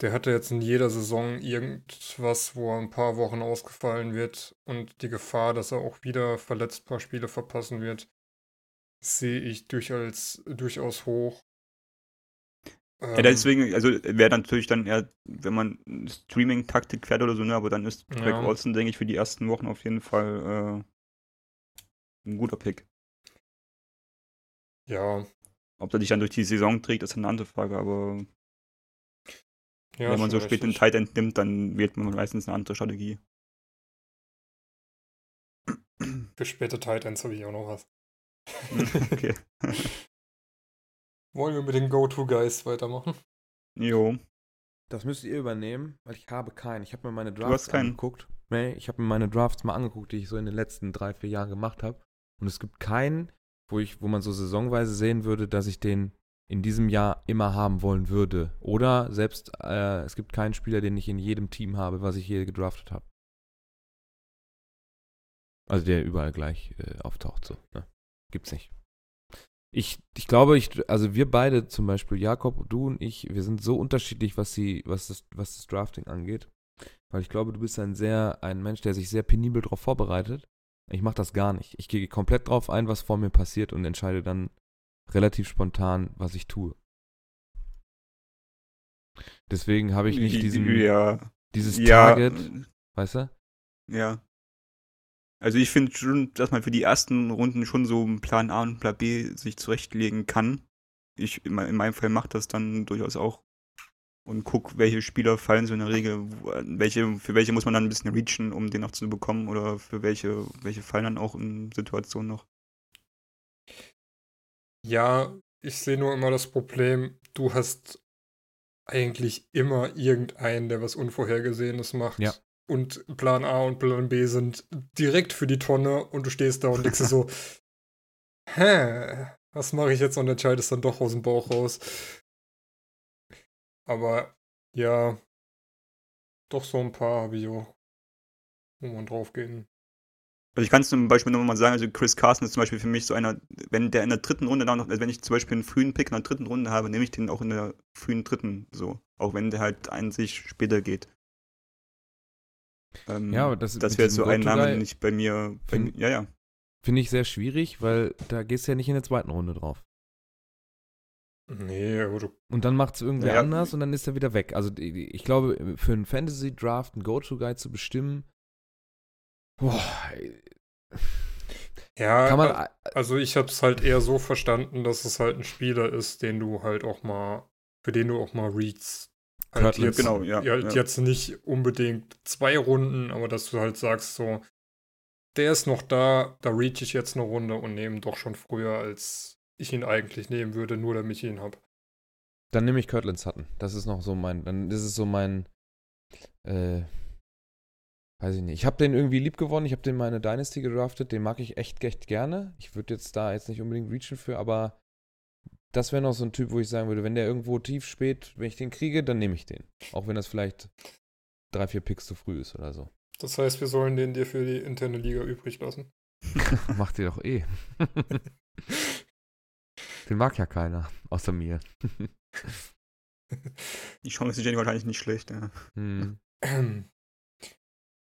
der hatte jetzt in jeder Saison irgendwas, wo er ein paar Wochen ausgefallen wird. Und die Gefahr, dass er auch wieder verletzt ein paar Spiele verpassen wird, sehe ich durchaus, durchaus hoch. Ja, Ähm, deswegen, also wäre natürlich dann eher, wenn man Streaming-Taktik fährt oder so, ne, aber dann ist Craig Ja. Olsen, denke ich, für die ersten Wochen auf jeden Fall äh, ein guter Pick. Ja, Ob er dich dann durch die Saison trägt, ist eine andere Frage, aber ja, wenn man so spät den. Tight End nimmt, dann wählt man meistens eine andere Strategie. Für späte Tight Ends habe ich auch noch was. okay. Wollen wir mit den Go-To-Guys weitermachen? Jo. Das müsst ihr übernehmen, weil ich habe keinen. Ich habe mir meine Drafts angeguckt. Nee, ich habe mir meine Drafts mal angeguckt, die ich so in den letzten drei, vier Jahren gemacht habe. Und es gibt keinen, wo ich, wo man so saisonweise sehen würde, dass ich den in diesem Jahr immer haben wollen würde. Oder selbst äh, es gibt keinen Spieler, den ich in jedem Team habe, was ich hier gedraftet habe. Also der überall gleich äh, auftaucht, so. Ne? Gibt's nicht. Ich, ich glaube, ich, also wir beide zum Beispiel, Jakob, du und ich, wir sind so unterschiedlich, was, die, was, das, was das Drafting angeht. Weil ich glaube, du bist ein sehr, ein Mensch, der sich sehr penibel darauf vorbereitet. Ich mache das gar nicht. Ich gehe komplett drauf ein, was vor mir passiert und entscheide dann relativ spontan, was ich tue. Deswegen habe ich nicht diesen, ja. dieses ja, Target, weißt du? Ja. Also ich finde schon, dass man für die ersten Runden schon so einen Plan A und Plan B sich zurechtlegen kann. Ich in me- in meinem Fall mache das dann durchaus auch. Und guck, welche Spieler fallen so in der Regel, welche, für welche muss man dann ein bisschen reachen, um den noch zu bekommen oder für welche, welche fallen dann auch in Situationen noch. Ja, ich sehe nur immer das Problem, du hast eigentlich immer irgendeinen, der was Unvorhergesehenes macht. Ja. Und Plan A und Plan B sind direkt für die Tonne und du stehst da und denkst dir so, hä, was mache ich jetzt und entscheidest dann doch aus dem Bauch raus. Aber ja, doch so ein paar habe ich auch, wo man drauf gehen. Also ich kann es zum Beispiel nochmal sagen, also Chris Carson ist zum Beispiel für mich so einer, wenn der in der dritten Runde dann noch, also wenn ich zum Beispiel einen frühen Pick in der dritten Runde habe, nehme ich den auch in der frühen dritten so. Auch wenn der halt an sich später geht. Ähm, Ja, aber das- das wäre so ein Name, den ich bei mir, bei, find- ja, ja. Finde ich sehr schwierig, weil da gehst du ja nicht in der zweiten Runde drauf. Nee, aber du, Und dann macht es irgendwer Ja. anders und dann ist er wieder weg. Also ich glaube, für einen Fantasy-Draft einen Go-To-Guy zu bestimmen, boah, ja, kann man, also ich habe es halt eher so verstanden, dass es halt ein Spieler ist, den du halt auch mal, für den du auch mal readst. Halt jetzt, Genau, ja, ja, ja. Jetzt nicht unbedingt zwei Runden, aber dass du halt sagst so, der ist noch da, da reach ich jetzt eine Runde und nehme doch schon früher, als ich ihn eigentlich nehmen würde, nur damit ich ihn habe. dann nehme ich Kirtland Sutton. Das ist noch so mein, dann ist es so mein, äh, weiß ich nicht. Ich habe den irgendwie lieb gewonnen. Ich habe den meine Dynasty gedraftet. Den mag ich echt, echt gerne. Ich würde jetzt da jetzt nicht unbedingt reachen für, aber das wäre noch so ein Typ, wo ich sagen würde, wenn der irgendwo tief spät, wenn ich den kriege, dann nehme ich den. Auch wenn das vielleicht drei, vier Picks zu früh ist oder so. Das heißt, wir sollen den dir für die interne Liga übrig lassen. Macht ihr doch eh. den mag ja keiner, außer mir. Die Chance ist ja wahrscheinlich nicht schlecht, ja. hm.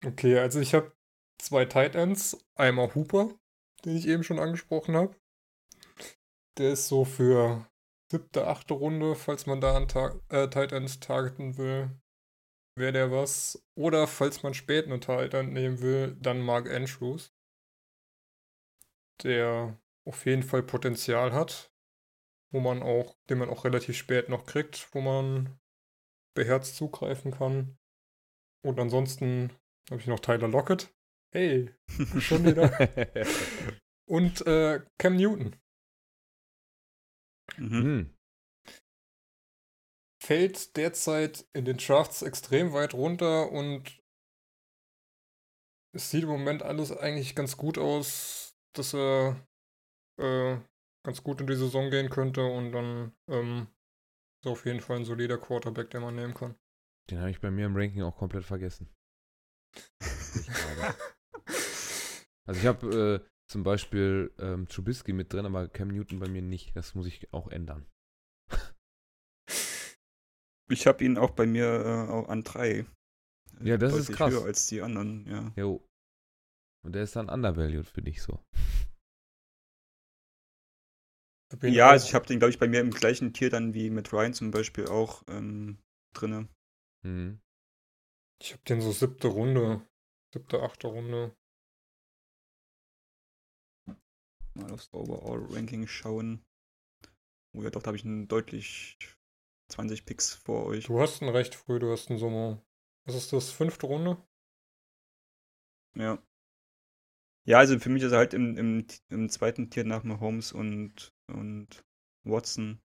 Okay, also ich habe zwei Tight Ends. Einmal Hooper, den ich eben schon angesprochen habe. Der ist so für siebte, achte Runde, falls man da einen Tar äh, Tight End targeten will, wäre der was. Oder falls man spät einen Tight End nehmen will, dann Mark Andrews. Der auf jeden Fall Potenzial hat, wo man auch, den man auch relativ spät noch kriegt, wo man beherzt zugreifen kann. Und ansonsten habe ich noch Tyler Lockett. Hey, schon wieder. Und äh, Cam Newton. Mhm. hm. Fällt derzeit in den Drafts extrem weit runter und es sieht im Moment alles eigentlich ganz gut aus, dass er äh, ganz gut in die Saison gehen könnte und dann ähm, ist auf jeden Fall ein solider Quarterback, den man nehmen kann. Den habe ich bei mir im Ranking auch komplett vergessen. Ich. Also ich habe äh, zum Beispiel ähm, Trubisky mit drin, aber Cam Newton bei mir nicht. Das muss ich auch ändern. Ich habe ihn auch bei mir äh, auch an drei. Ja, das ist Deutlich krass. höher als die anderen, ja. Jo. Und der ist dann undervalued für dich so. Ja, also ich habe den, glaube ich, bei mir im gleichen Tier dann wie mit Ryan zum Beispiel auch ähm, drinne. Mhm. Ich habe den so siebte Runde, siebte, achte Runde. Mal aufs Overall-Ranking schauen. Oh ja, doch, da habe ich einen deutlich 20 Picks vor euch. Du hast einen recht früh, du hast einen Sommer. Was ist das, fünfte Runde? Ja. Ja, also für mich ist er halt im, im, im zweiten Tier nach Mahomes und, und Watson.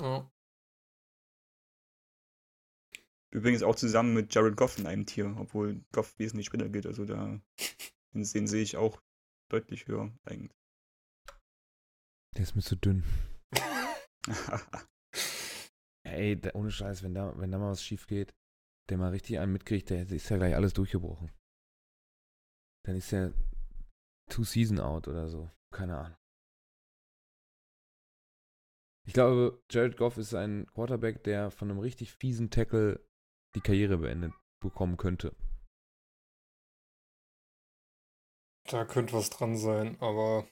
Ja. Übrigens auch zusammen mit Jared Goff in einem Tier, obwohl Goff wesentlich später geht. Also da den, den sehe ich auch deutlich höher eigentlich. Der ist mir zu dünn. Ey, da, ohne Scheiß, wenn da, wenn da mal was schief geht, der mal richtig einen mitkriegt, der ist ja gleich alles durchgebrochen. Dann ist der two season out oder so. Keine Ahnung. Ich glaube, Jared Goff ist ein Quarterback, der von einem richtig fiesen Tackle die Karriere beendet bekommen könnte. Da könnte was dran sein, aber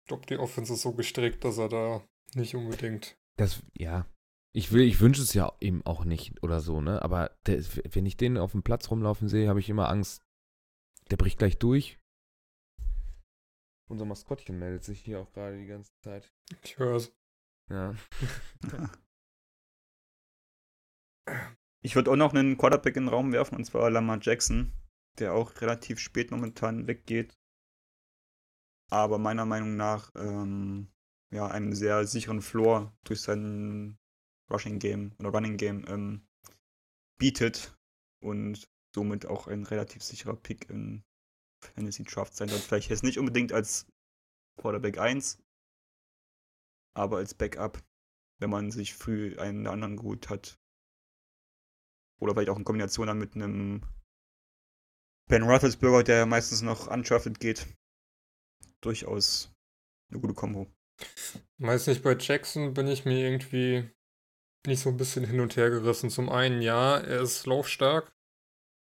ich glaube, die Offense ist so gestrickt, dass er da nicht unbedingt. Das, ja. Ich will, ich wünsche es ja ihm auch nicht oder so, ne? Aber der, wenn ich den auf dem Platz rumlaufen sehe, habe ich immer Angst. Der bricht gleich durch. Unser Maskottchen meldet sich hier auch gerade die ganze Zeit. Ich höre es. Ja. Ich würde auch noch einen Quarterback in den Raum werfen, und zwar Lamar Jackson, der auch relativ spät momentan weggeht. Aber meiner Meinung nach ähm, ja, einen sehr sicheren Floor durch sein Rushing Game oder Running Game ähm, bietet und somit auch ein relativ sicherer Pick in Fantasy Draft sein wird. Vielleicht jetzt nicht unbedingt als Quarterback 1, aber als Backup, wenn man sich früh einen anderen gut hat. Oder vielleicht auch in Kombination dann mit einem Ben Roethlisberger, der meistens noch undrafted geht. Durchaus eine gute Kombo. Weiß nicht, bei Jackson bin ich mir irgendwie bin ich so ein bisschen hin und her gerissen. Zum einen, ja, er ist laufstark.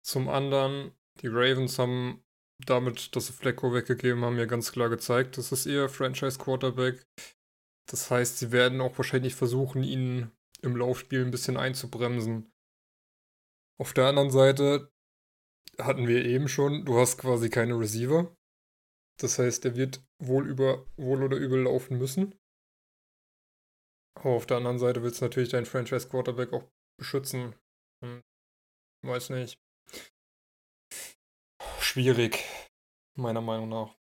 Zum anderen, die Ravens haben damit, dass sie Flecko weggegeben haben, ja ganz klar gezeigt, das ist ihr Franchise-Quarterback. Das heißt, sie werden auch wahrscheinlich versuchen, ihn im Laufspiel ein bisschen einzubremsen. Auf der anderen Seite hatten wir eben schon, du hast quasi keine Receiver. Das heißt, er wird wohl über wohl oder übel laufen müssen. Aber auf der anderen Seite willst du natürlich deinen Franchise Quarterback auch beschützen. Hm, weiß nicht. Schwierig, meiner Meinung nach.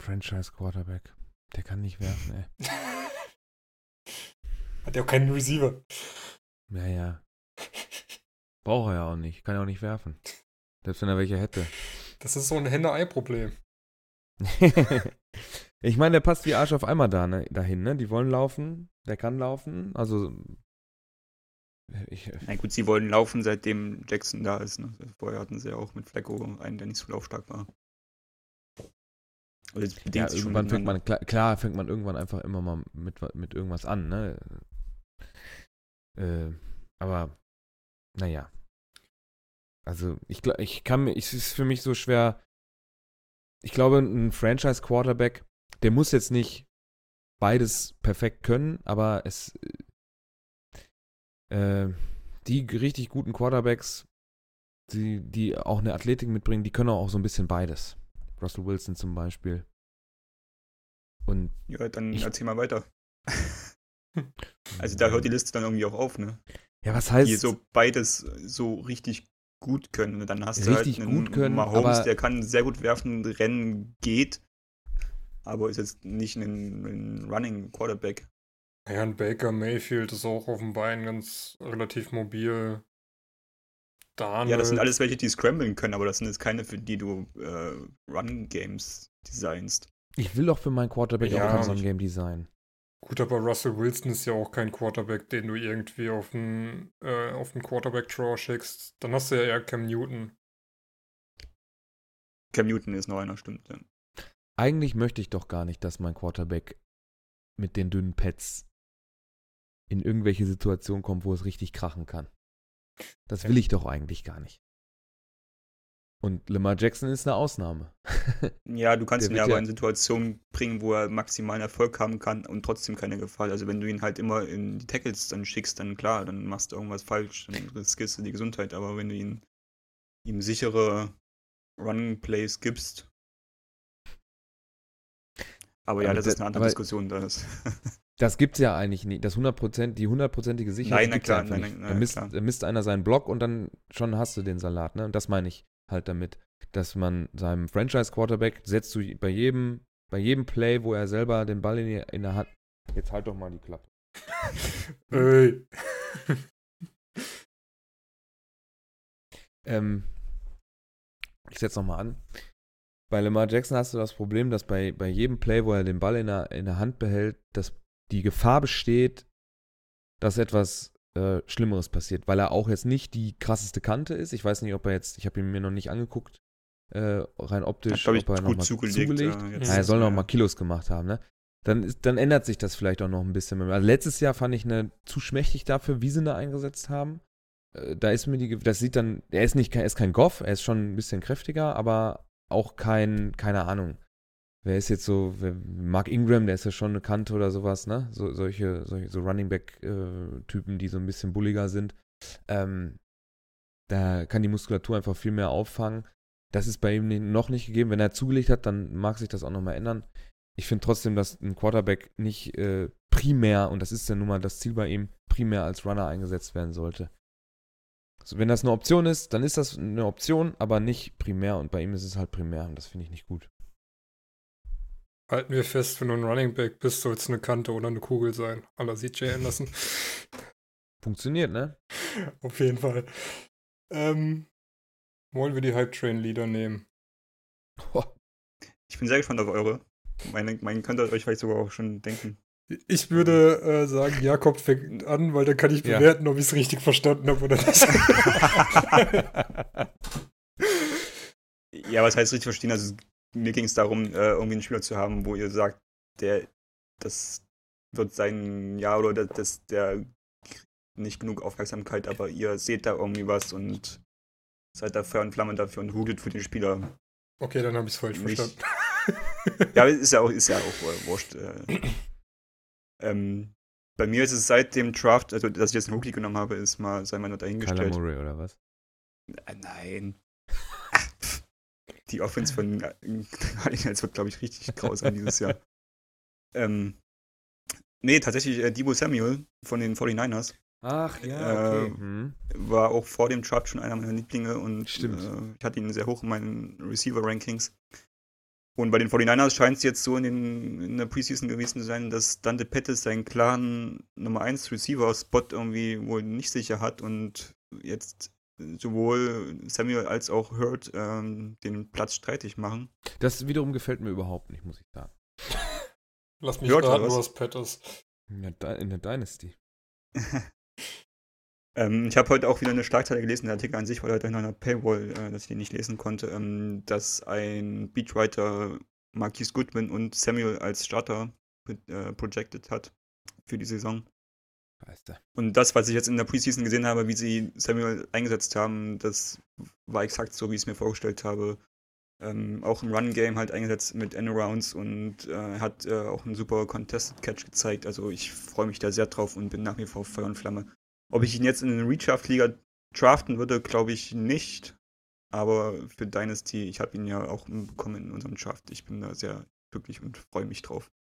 Franchise Quarterback. Der kann nicht werfen, ey. Hat ja auch keinen Receiver. Ja, ja. Braucht er ja auch nicht. Kann ja auch nicht werfen. Selbst wenn er welche hätte. Das ist so ein Henne-Ei-Problem. ich meine, der passt wie Arsch auf einmal da, ne, dahin, ne? Die wollen laufen, der kann laufen. Also. Ich, Na gut, sie wollen laufen, seitdem Jackson da ist. Ne? Vorher hatten sie ja auch mit Flecko einen, der nicht so laufstark war. Oder ja, irgendwann fängt man, klar, klar, fängt man irgendwann einfach immer mal mit, mit irgendwas an, ne? Äh, aber, naja. Also, ich, ich kann mir, es ist für mich so schwer, ich glaube, ein Franchise-Quarterback, der muss jetzt nicht beides perfekt können, aber es äh, die richtig guten Quarterbacks, die, die auch eine Athletik mitbringen, die können auch so ein bisschen beides. Russell Wilson zum Beispiel. Und ja, dann ich, erzähl mal weiter. also da hört die Liste dann irgendwie auch auf, ne? Ja, was heißt? Die so beides so richtig gut können. Dann hast du halt einen gut können, Mahomes, der kann sehr gut werfen, rennen geht, aber ist jetzt nicht ein, ein Running Quarterback. Ja, und Baker Mayfield ist auch auf dem Bein ganz relativ mobil. Darnold. Ja, das sind alles welche, die scramblen können, aber das sind jetzt keine, für die du äh, Run-Games designst. Ich will doch für meinen Quarterback ja, auch kein Run-Game design. Gut, aber Russell Wilson ist ja auch kein Quarterback, den du irgendwie auf einen, äh, auf einen Quarterback-Draw schickst. Dann hast du ja eher Cam Newton. Cam Newton ist noch einer, stimmt. Ja. Eigentlich möchte ich doch gar nicht, dass mein Quarterback mit den dünnen Pads in irgendwelche Situationen kommt, wo es richtig krachen kann. Das will ich doch eigentlich gar nicht. Und Lamar Jackson ist eine Ausnahme. ja, du kannst ihn ja aber in Situationen bringen, wo er maximalen Erfolg haben kann und trotzdem keine Gefahr. Also wenn du ihn halt immer in die Tackles dann schickst, dann klar, dann machst du irgendwas falsch, dann riskierst du die Gesundheit. Aber wenn du ihn ihm sichere Running Plays gibst. Aber ja, aber das, das ist eine andere Diskussion. Das. Das gibt's ja eigentlich nicht. Das 100%, die hundertprozentige Sicherheit nein, gibt's klar, nein, nicht. Nein, da, misst, da misst einer seinen Block und dann schon hast du den Salat, ne? Und das meine ich halt damit, dass man seinem Franchise-Quarterback setzt du bei jedem, bei jedem Play, wo er selber den Ball in, die, in der Hand. Jetzt halt doch mal die Klappe. Ey. ähm, ich setze nochmal an. Bei Lamar Jackson hast du das Problem, dass bei, bei jedem Play, wo er den Ball in der, in der Hand behält, dass die Gefahr besteht, dass etwas äh, Schlimmeres passiert, weil er auch jetzt nicht die krasseste Kante ist. Ich weiß nicht, ob er jetzt, ich habe ihn mir noch nicht angeguckt, äh, rein optisch, ob er nochmal zugelegt. zugelegt. Ja, ja, er soll noch mal Kilos gemacht haben, ne? Dann, ist, dann ändert sich das vielleicht auch noch ein bisschen. Also letztes Jahr fand ich eine zu schmächtig dafür, wie sie da eingesetzt haben. Äh, da ist mir die, das sieht dann, er ist nicht, er ist kein Goff, er ist schon ein bisschen kräftiger, aber auch kein, keine Ahnung, wer ist jetzt so, Mark Ingram, der ist ja schon eine Kante oder sowas, ne? So, solche, solche so Running Back-Typen, äh, die so ein bisschen bulliger sind. Ähm, da kann die Muskulatur einfach viel mehr auffangen. Das ist bei ihm noch nicht gegeben. Wenn er zugelegt hat, dann mag sich das auch nochmal ändern. ich finde trotzdem, dass ein Quarterback nicht äh, primär, und das ist ja nun mal das Ziel bei ihm, primär als Runner eingesetzt werden sollte. Also wenn das eine Option ist, dann ist das eine Option, aber nicht primär. Und bei ihm ist es halt primär und das finde ich nicht gut. Halten wir fest, wenn du ein Running Back bist, soll es eine Kante oder eine Kugel sein. Aller CJ Anderson. Funktioniert, ne? Auf jeden Fall. Ähm, wollen wir die Hype Train Leader nehmen? Ich bin sehr gespannt auf eure. Meine, meinen könnt ihr euch vielleicht sogar auch schon denken. Ich würde äh, sagen, Jakob fängt an, weil dann kann ich Ja. bewerten, ob ich es richtig verstanden habe oder nicht. Ja, was heißt richtig verstehen? Also mir ging es darum, äh, irgendwie einen Spieler zu haben, wo ihr sagt, der, das wird sein Jahr oder das, das der nicht genug Aufmerksamkeit, aber ihr seht da irgendwie was und seid da Feuer und Flamme dafür und hutet für den Spieler. okay, dann habe ich es falsch Nicht. verstanden. Ja, aber ist ja auch, ist ja auch äh, wurscht. Äh. ähm, bei mir ist es seit dem Draft, also dass ich jetzt einen Rookie genommen habe, ist mal, sei mal nur Kyler dahingestellt. Murray oder was? Äh, Nein. Die Offense von äh, Cardinals wird, glaube ich, richtig grausam dieses Jahr. Ähm, nee, tatsächlich äh, Debo Samuel von den 49ers Ach ja, okay. Hm. war auch vor dem Draft schon einer meiner Lieblinge und. Äh, ich hatte ihn sehr hoch in meinen Receiver-Rankings. Und bei den 49ers scheint es jetzt so in, den, in der Preseason gewesen zu sein, dass Dante Pettis seinen klaren Nummer 1 Receiver-Spot irgendwie wohl nicht sicher hat und jetzt sowohl Samuel als auch Hurt ähm, den Platz streitig machen. Das wiederum gefällt mir überhaupt nicht, muss ich sagen. Lass mich Hört raten, was? Pat ist. In der, Dy- in der Dynasty. ähm, ich habe heute auch wieder eine Schlagzeile gelesen, der Artikel an sich war leider in einer Paywall, äh, dass ich den nicht lesen konnte, ähm, dass ein Beatwriter Marquise Goodman und Samuel als Starter äh, projected hat für die Saison. Du. Und das, was ich jetzt in der Preseason gesehen habe, wie sie Samuel eingesetzt haben, das war exakt so, wie ich es mir vorgestellt habe. Ähm, auch im Run-Game halt eingesetzt mit End-Rounds und äh, hat äh, auch einen super Contested Catch gezeigt. Also ich freue mich da sehr drauf und bin nach wie vor Feuer und Flamme. Ob ich ihn jetzt in eine Redraft-Liga draften würde, glaube ich nicht. Aber für Dynasty, ich habe ihn ja auch bekommen in unserem Draft. Ich bin da sehr glücklich und freue mich drauf.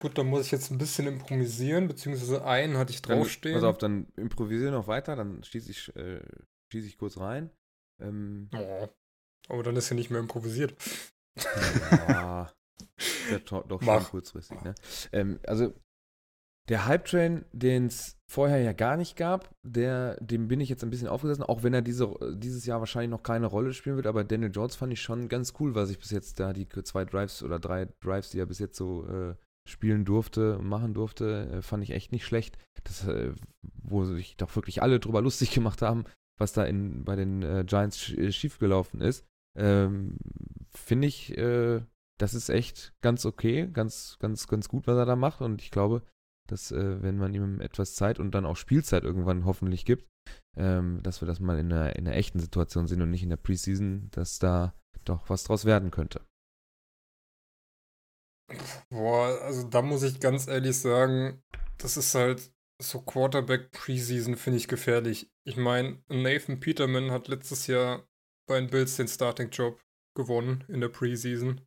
Gut, dann muss ich jetzt ein bisschen improvisieren, beziehungsweise einen hatte ich Dann, draufstehen. pass auf, dann improvisiere noch weiter, dann schieße ich, äh, schieß ich kurz rein. Ähm, Oh. Aber dann ist ja nicht mehr improvisiert. ja, to- doch schon kurzfristig, ne? Ähm, also, der Hype-Train, den es vorher ja gar nicht gab, der, dem bin ich jetzt ein bisschen aufgesessen, auch wenn er diese, dieses Jahr wahrscheinlich noch keine Rolle spielen wird, aber Daniel Jones fand ich schon ganz cool, was ich bis jetzt da, die zwei Drives oder drei Drives, die er bis jetzt so äh, spielen durfte, machen durfte, äh, fand ich echt nicht schlecht. Das, äh, wo sich doch wirklich alle drüber lustig gemacht haben, was da in, bei den äh, Giants sch äh, schiefgelaufen ist. Ähm, Finde ich, äh, das ist echt ganz okay, ganz, ganz, ganz gut, was er da macht. Und ich glaube, dass, äh, wenn man ihm etwas Zeit und dann auch Spielzeit irgendwann hoffentlich gibt, ähm, dass wir das mal in einer, in einer echten Situation sehen und nicht in der Preseason, dass da doch was draus werden könnte. Boah, also da muss ich ganz ehrlich sagen, das ist halt so Quarterback Preseason finde ich gefährlich. Ich meine, Nathan Peterman hat letztes Jahr bei den Bills den Starting Job gewonnen in der Preseason.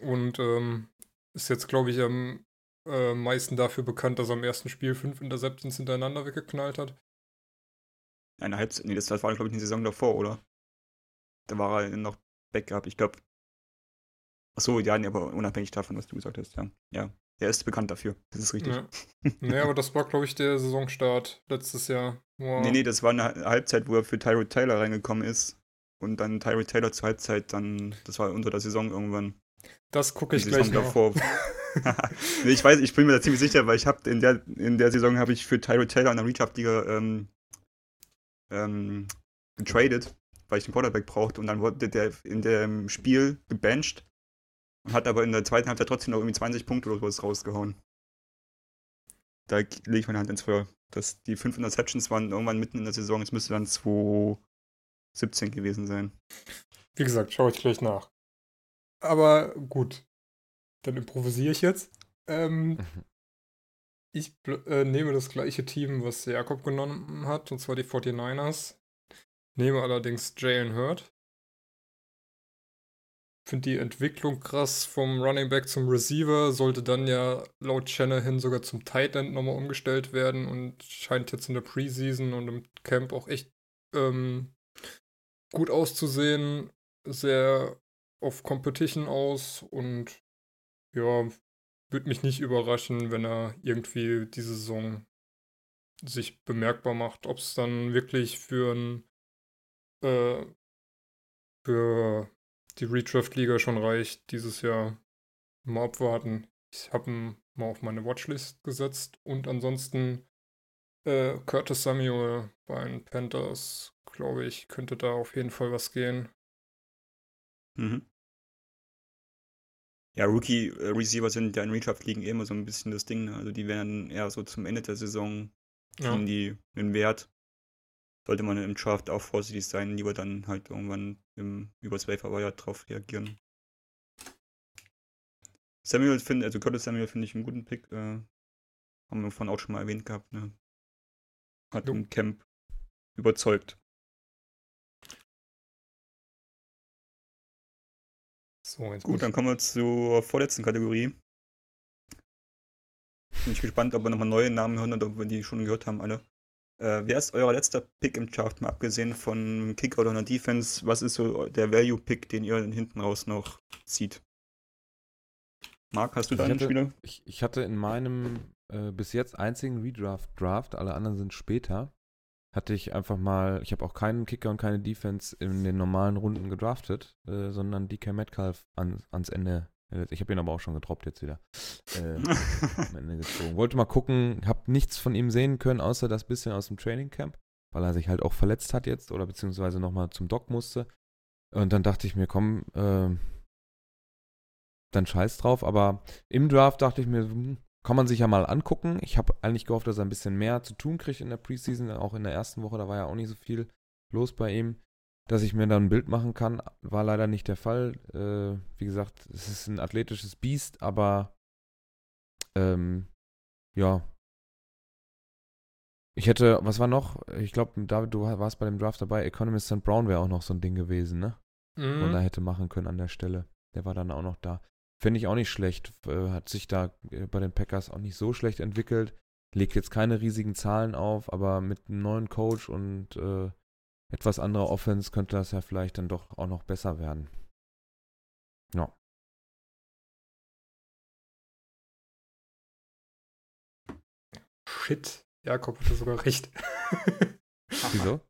Und ähm, ist jetzt, glaube ich, am äh, meisten dafür bekannt, dass er im ersten Spiel fünf Interceptions hintereinander weggeknallt hat. Eine Halbzeit, nee, das war, glaube ich, eine Saison davor, oder? Da war er noch Backup, ich glaube. Achso, ja, nee, aber unabhängig davon, was du gesagt hast, ja. Ja, er ist bekannt dafür, das ist richtig. Ja. nee, aber das war, glaube ich, der Saisonstart letztes Jahr. Wow. Nee, nee, das war eine Halbzeit, wo er für Tyrod Taylor reingekommen ist. Und dann Tyrod Taylor zur Halbzeit, dann, das war unter der Saison irgendwann. Das gucke ich Die gleich davor. nee, ich weiß, ich bin mir da ziemlich sicher, weil ich habe in der, in der Saison habe ich für Tyrod Taylor in der Redraft-Liga ähm, ähm, getradet, weil ich einen Quarterback brauchte und dann wurde der in dem Spiel gebencht und hat aber in der zweiten Halbzeit trotzdem noch irgendwie 20 Punkte oder sowas rausgehauen. Da lege ich meine Hand ins Feuer. Das, die fünf Interceptions waren irgendwann mitten in der Saison, es müsste dann 2017 gewesen sein. Wie gesagt, schaue ich gleich nach. Aber gut, dann improvisiere ich jetzt. Ähm, ich bl- äh, nehme das gleiche Team, was Jakob genommen hat, und zwar die 49ers. Nehme allerdings Jalen Hurt. Finde die Entwicklung krass vom Running Back zum Receiver, sollte dann ja laut Shanahan sogar zum Tight End nochmal umgestellt werden und scheint jetzt in der Preseason und im Camp auch echt ähm, gut auszusehen, sehr auf Competition aus und ja, würde mich nicht überraschen, wenn er irgendwie diese Saison sich bemerkbar macht. Ob es dann wirklich für ein äh, für die Redraft-Liga schon reicht, dieses Jahr mal abwarten. Ich habe ihn mal auf meine Watchlist gesetzt und ansonsten äh, Curtis Samuel bei den Panthers, glaube ich, könnte da auf jeden Fall was gehen. Mhm. Ja, Rookie-Receiver sind ja in Redraft-Ligen eh immer so ein bisschen das Ding. Ne? Also die werden eher so zum Ende der Saison kriegen ja. die einen Wert. Sollte man im Draft auch vorsichtig sein, lieber dann halt irgendwann im über 12 Wire drauf reagieren. Samuel finde, also Curtis Samuel finde ich einen guten Pick. Äh, haben wir vorhin auch schon mal erwähnt gehabt. Ne? Hat im Camp überzeugt. So, jetzt Gut, dann kommen wir zur vorletzten Kategorie. Bin ich gespannt, ob wir nochmal neue Namen hören oder ob wir die schon gehört haben, alle. Äh, wer ist euer letzter Pick im Draft, mal abgesehen von Kick oder einer Defense? Was ist so der Value-Pick, den ihr hinten raus noch zieht? Marc, hast du da einen Spieler? Ich, ich, hatte in meinem äh, bis jetzt einzigen Redraft-Draft, alle anderen sind später, hatte ich einfach mal, ich habe auch keinen Kicker und keine Defense in den normalen Runden gedraftet, äh, sondern DK Metcalf an, ans Ende. Ich habe ihn aber auch schon getroppt jetzt wieder. Äh, am Ende gezogen. Wollte mal gucken, habe nichts von ihm sehen können, außer das bisschen aus dem Training Camp, weil er sich halt auch verletzt hat jetzt oder beziehungsweise nochmal zum Doc musste. Und dann dachte ich mir, komm, äh, dann scheiß drauf. Aber im Draft dachte ich mir, hm, kann man sich ja mal angucken. Ich habe eigentlich gehofft, dass er ein bisschen mehr zu tun kriegt in der Preseason. Auch in der ersten Woche, da war ja auch nicht so viel los bei ihm. Dass ich mir dann ein Bild machen kann, war leider nicht der Fall. Äh, wie gesagt, es ist ein athletisches Biest, aber ähm, ja. Ich hätte, was war noch? Ich glaube, David, du warst bei dem Draft dabei. Economist St. Brown wäre auch noch so ein Ding gewesen, ne? Mhm. Und er hätte machen können an der Stelle. Der war dann auch noch da. Finde ich auch nicht schlecht. Äh, hat sich da äh, bei den Packers auch nicht so schlecht entwickelt. Legt jetzt keine riesigen Zahlen auf, aber mit einem neuen Coach und äh, etwas anderer Offense könnte das ja vielleicht dann doch auch noch besser werden. Ja. Shit. Jakob hatte sogar recht. Wieso?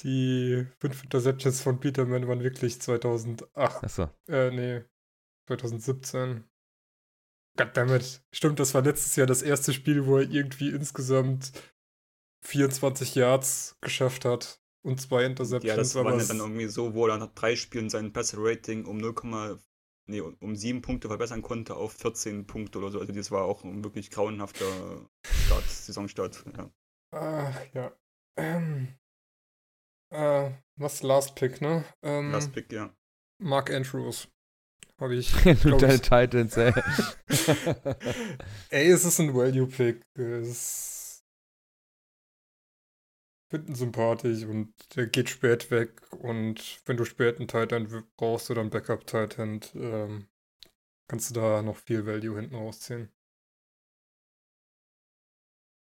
Die fünf Interceptions von Peterman waren wirklich 2008. Achso. Äh, nee, 2017. Goddammit. Stimmt, das war letztes Jahr das erste Spiel, wo er irgendwie insgesamt 24 Yards geschafft hat und zwei Interceptions. Ja, das war dann irgendwie so, wo er nach drei Spielen sein Passer-Rating um 0, nee, um 7 Punkte verbessern konnte auf 14 Punkte oder so. Also das war auch ein wirklich grauenhafter Start, Saisonstart. Ja. Ach, ja. Ähm, äh, was Last Pick, ne? Ähm, Last Pick, ja. Mark Andrews. Habe ich. du deine Titans, ey. ey, es ist ein Value-Pick. Es finden sympathisch und der geht spät weg. Und wenn du spät einen Titan brauchst oder einen Backup-Titan, ähm, kannst du da noch viel Value hinten rausziehen.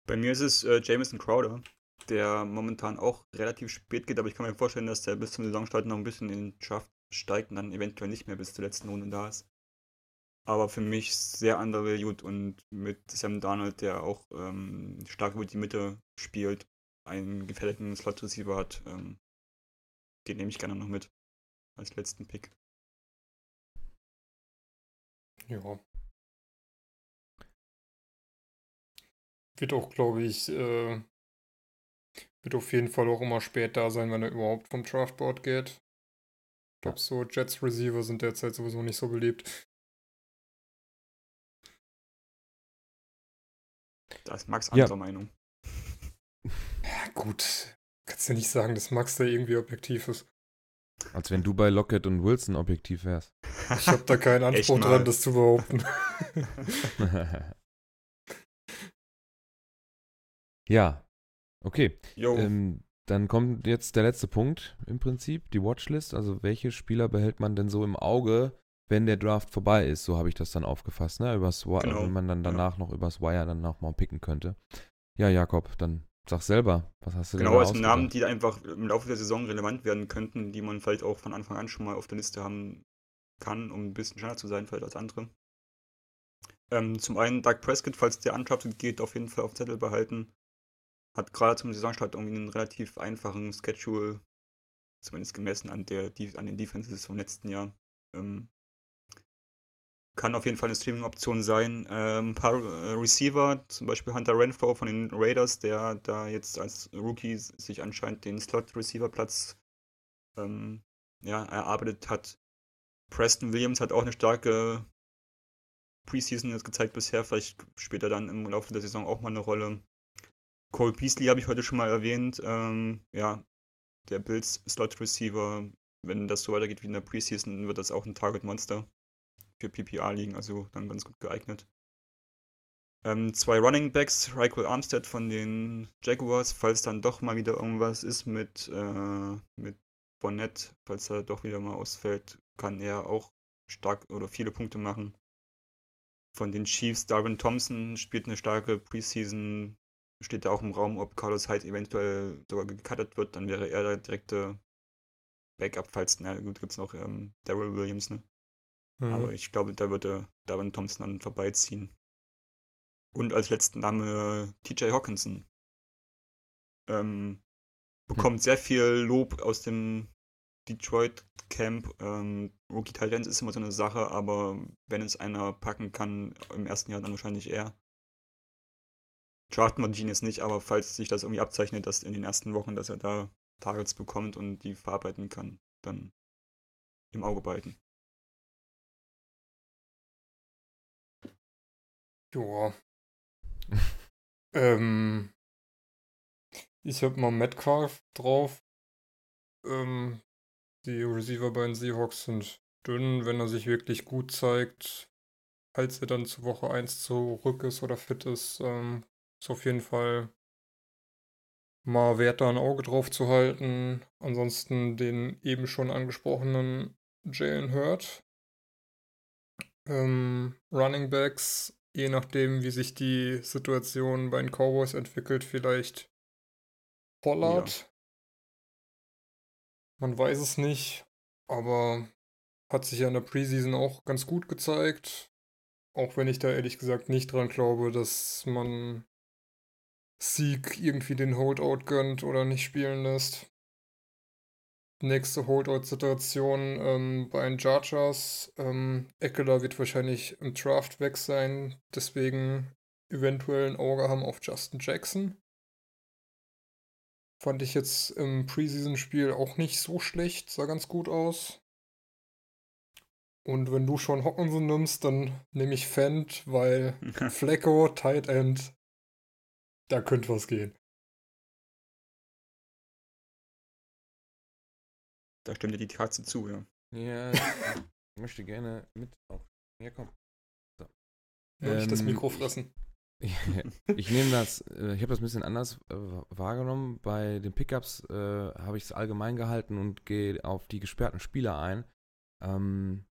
Bei mir ist es äh, Jameson Crowder, der momentan auch relativ spät geht, aber ich kann mir vorstellen, dass der bis zum Saisonstart noch ein bisschen in den Draft steigt und dann eventuell nicht mehr bis zur letzten Runde da ist. Aber für mich sehr undervalued und mit Sam Darnold, der auch ähm, stark über die Mitte spielt, einen gefährlichen Slot-Receiver hat, ähm, den nehme ich gerne noch mit als letzten Pick. Ja. Wird auch, glaube ich, äh, wird auf jeden Fall auch immer spät da sein, wenn er überhaupt vom Draftboard geht. Ich glaube, so Jets Receiver sind derzeit sowieso nicht so beliebt. Da ist Max anderer ja. Meinung. Ja, gut. Kannst ja nicht sagen, dass Max da irgendwie objektiv ist. Als wenn du bei Lockett und Wilson objektiv wärst. Ich habe da keinen Anspruch dran, das zu behaupten. ja. Okay. Ähm, dann kommt jetzt der letzte Punkt im Prinzip, die Watchlist. Also welche Spieler behält man denn so im Auge, wenn der Draft vorbei ist? So habe ich das dann aufgefasst, ne? Übers Wire, Genau, wenn man dann danach noch übers Wire dann noch mal picken könnte. Ja, Jakob, dann sag selber, was hast du denn Genau, also ausgedacht? Namen, die einfach im Laufe der Saison relevant werden könnten, die man vielleicht auch von Anfang an schon mal auf der Liste haben kann, um ein bisschen schneller zu sein, vielleicht als andere. Ähm, zum einen Doug Prescott, falls der undrafted geht, auf jeden Fall auf Zettel behalten. Hat gerade zum Saisonstart irgendwie einen relativ einfachen Schedule, zumindest gemessen an, der, die, an den Defenses vom letzten Jahr. Ähm, kann auf jeden Fall eine Streaming-Option sein. Ähm, ein paar äh, Receiver, zum Beispiel Hunter Renfro von den Raiders, der da jetzt als Rookie sich anscheinend den Slot-Receiver-Platz ähm, ja, erarbeitet hat. Preston Williams hat auch eine starke Preseason jetzt gezeigt bisher, vielleicht später dann im Laufe der Saison auch mal eine Rolle. Cole Beasley habe ich heute schon mal erwähnt. Ähm, ja, der Bills Slot Receiver, wenn das so weitergeht wie in der Preseason, wird das auch ein Target Monster für PPR liegen, also dann ganz gut geeignet. Ähm, zwei Running Backs, Raquel Armstead von den Jaguars, falls dann doch mal wieder irgendwas ist mit, äh, mit Bonnet, falls er doch wieder mal ausfällt, kann er auch stark oder viele Punkte machen. Von den Chiefs, Darwin Thompson spielt eine starke Preseason, steht da auch im Raum, ob Carlos Hyde eventuell sogar gecuttet wird, dann wäre er der direkte Backup, falls, na gut, gibt es noch ähm, Daryl Williams, ne? Mhm. Aber ich glaube, da wird der Darwin Thompson dann vorbeiziehen. Und als letzten Name TJ Hawkinson. Ähm, bekommt sehr viel Lob aus dem Detroit Camp. Ähm, Rookie Talent ist immer so eine Sache, aber wenn es einer packen kann, im ersten Jahr dann wahrscheinlich er. Draften wir ihn jetzt nicht, aber falls sich das irgendwie abzeichnet, dass in den ersten Wochen, dass er da Targets bekommt und die verarbeiten kann, dann im Auge behalten. Joa. ähm, ich habe mal Metcalf drauf. Ähm, die Receiver bei den Seahawks sind dünn, wenn er sich wirklich gut zeigt. Falls er dann zu Woche 1 zurück ist oder fit ist, ähm, ist auf jeden Fall mal wert, da ein Auge drauf zu halten. Ansonsten den eben schon angesprochenen Jalen Hurt. Ähm, Running Backs, je nachdem, wie sich die Situation bei den Cowboys entwickelt, vielleicht Pollard. Man weiß es nicht, aber hat sich ja in der Preseason auch ganz gut gezeigt. Auch wenn ich da ehrlich gesagt nicht dran glaube, dass man Sieg irgendwie den Holdout gönnt oder nicht spielen lässt. Nächste Holdout-Situation ähm, bei den Chargers. Ähm, Eckler wird wahrscheinlich im Draft weg sein, deswegen eventuell ein Auge haben auf Justin Jackson. Fand ich jetzt im Preseason-Spiel auch nicht so schlecht, sah ganz gut aus. Und wenn du schon Hockenson nimmst, dann nehme ich Fendt, weil Flecko, Tight End, da könnte was gehen. Da stimmt dir die Katze zu, ja. Ja, ich möchte gerne mit auf. Ja, komm. Nicht das Ähm, Mikro fressen. ich nehme das, äh, ich habe das ein bisschen anders äh, wahrgenommen. Bei den Pickups äh, habe ich es allgemein gehalten und gehe auf die gesperrten Spieler ein. Ähm,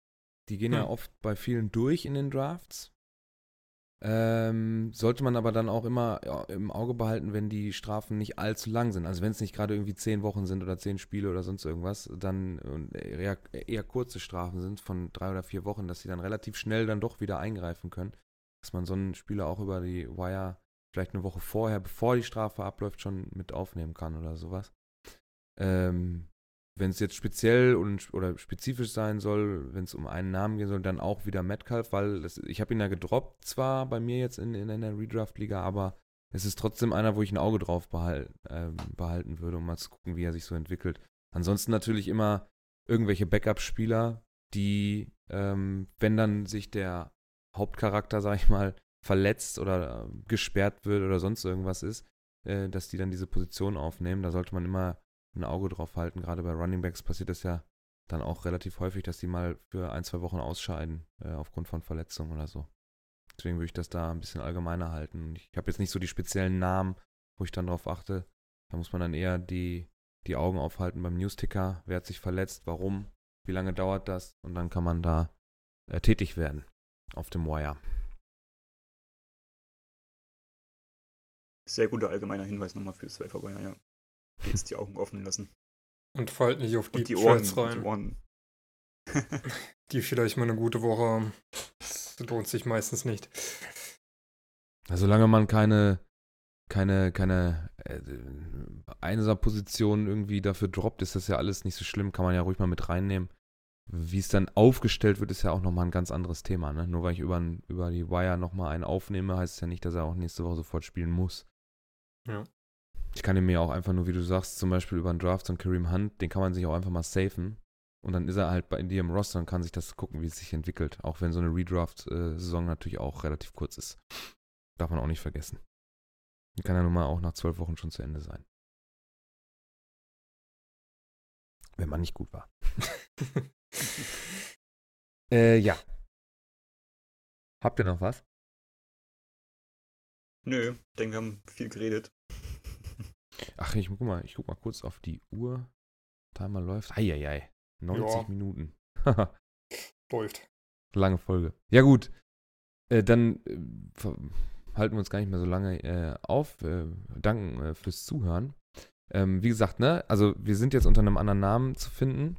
die gehen ja Hm. oft bei vielen durch in den Drafts. Ähm, sollte man aber dann auch immer ja, im Auge behalten, wenn die Strafen nicht allzu lang sind. Also wenn es nicht gerade irgendwie zehn Wochen sind oder zehn Spiele oder sonst irgendwas, dann eher, eher kurze Strafen sind von drei oder vier Wochen, dass sie dann relativ schnell dann doch wieder eingreifen können. Dass man so einen Spieler auch über die Wire vielleicht eine Woche vorher, bevor die Strafe abläuft, schon mit aufnehmen kann oder sowas. Ähm, wenn es jetzt speziell und, oder spezifisch sein soll, wenn es um einen Namen gehen soll, dann auch wieder Metcalf, weil das, ich habe ihn ja gedroppt zwar bei mir jetzt in, in, in der Redraft-Liga, aber es ist trotzdem einer, wo ich ein Auge drauf behal ähm, behalten würde, um mal zu gucken, wie er sich so entwickelt. Ansonsten natürlich immer irgendwelche Backup-Spieler, die, ähm, wenn dann sich der Hauptcharakter, sag ich mal, verletzt oder äh, gesperrt wird oder sonst irgendwas ist, äh, dass die dann diese Position aufnehmen. Da sollte man immer ein Auge drauf halten. Gerade bei Running Backs passiert das ja dann auch relativ häufig, dass die mal für ein, zwei Wochen ausscheiden äh, aufgrund von Verletzungen oder so. Deswegen würde ich das da ein bisschen allgemeiner halten. Ich habe jetzt nicht so die speziellen Namen, wo ich dann drauf achte. Da muss man dann eher die, die Augen aufhalten beim Newsticker. Wer hat sich verletzt? Warum? Wie lange dauert das? Und dann kann man da äh, tätig werden auf dem Wire. Sehr guter allgemeiner Hinweis nochmal fürs Wire, ja. Jetzt die Augen offen lassen. Und fallt nicht auf die, die Ohren, rein, die Ohren. die vielleicht mal eine gute Woche haben. Das lohnt sich meistens nicht. Also solange man keine, keine, keine äh, Einser-Position irgendwie dafür droppt, ist das ja alles nicht so schlimm. Kann man ja ruhig mal mit reinnehmen. Wie es dann aufgestellt wird, ist ja auch nochmal ein ganz anderes Thema. Ne? Nur weil ich über, über die Wire nochmal einen aufnehme, heißt es ja nicht, dass er auch nächste Woche sofort spielen muss. Ja. Ich kann mir auch einfach nur, wie du sagst, zum Beispiel über einen Draft, einen Kareem Hunt, den kann man sich auch einfach mal safen. Und dann ist er halt bei dir im Roster und kann sich das gucken, wie es sich entwickelt. Auch wenn so eine Redraft-Saison natürlich auch relativ kurz ist. Darf man auch nicht vergessen. Die kann ja nun mal auch nach zwölf Wochen schon zu Ende sein. Wenn man nicht gut war. äh, ja. Habt ihr noch was? Nö, ich denke, wir haben viel geredet. Ach, ich guck mal, ich guck mal kurz auf die Uhr. Timer läuft. Eieiei. 90 Ja. Minuten. Läuft. Lange Folge. Ja, gut. Äh, dann äh, halten wir uns gar nicht mehr so lange äh, auf. Danken äh, fürs Zuhören. Ähm, wie gesagt, ne, also wir sind jetzt unter einem anderen Namen zu finden.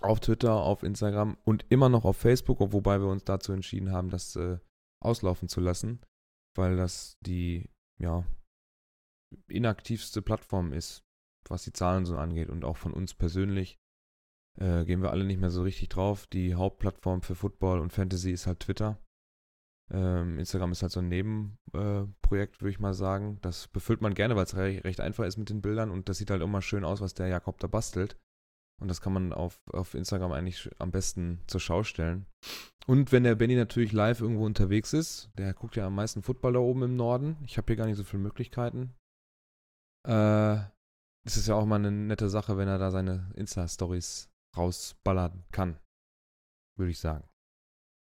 Auf Twitter, auf Instagram und immer noch auf Facebook, wobei wir uns dazu entschieden haben, das äh, auslaufen zu lassen, weil das die, ja, inaktivste Plattform ist, was die Zahlen so angeht und auch von uns persönlich äh, gehen wir alle nicht mehr so richtig drauf. Die Hauptplattform für Football und Fantasy ist halt Twitter. Ähm, Instagram ist halt so ein Nebenprojekt, äh, würde ich mal sagen. Das befüllt man gerne, weil es re recht einfach ist mit den Bildern und das sieht halt immer schön aus, was der Jakob da bastelt. Und das kann man auf, auf Instagram eigentlich am besten zur Schau stellen. Und wenn der Benny natürlich live irgendwo unterwegs ist, der guckt ja am meisten Football da oben im Norden. Ich habe hier gar nicht so viele Möglichkeiten. Äh, es ist ja auch mal eine nette Sache, wenn er da seine Insta-Stories rausballern kann. Würde ich sagen.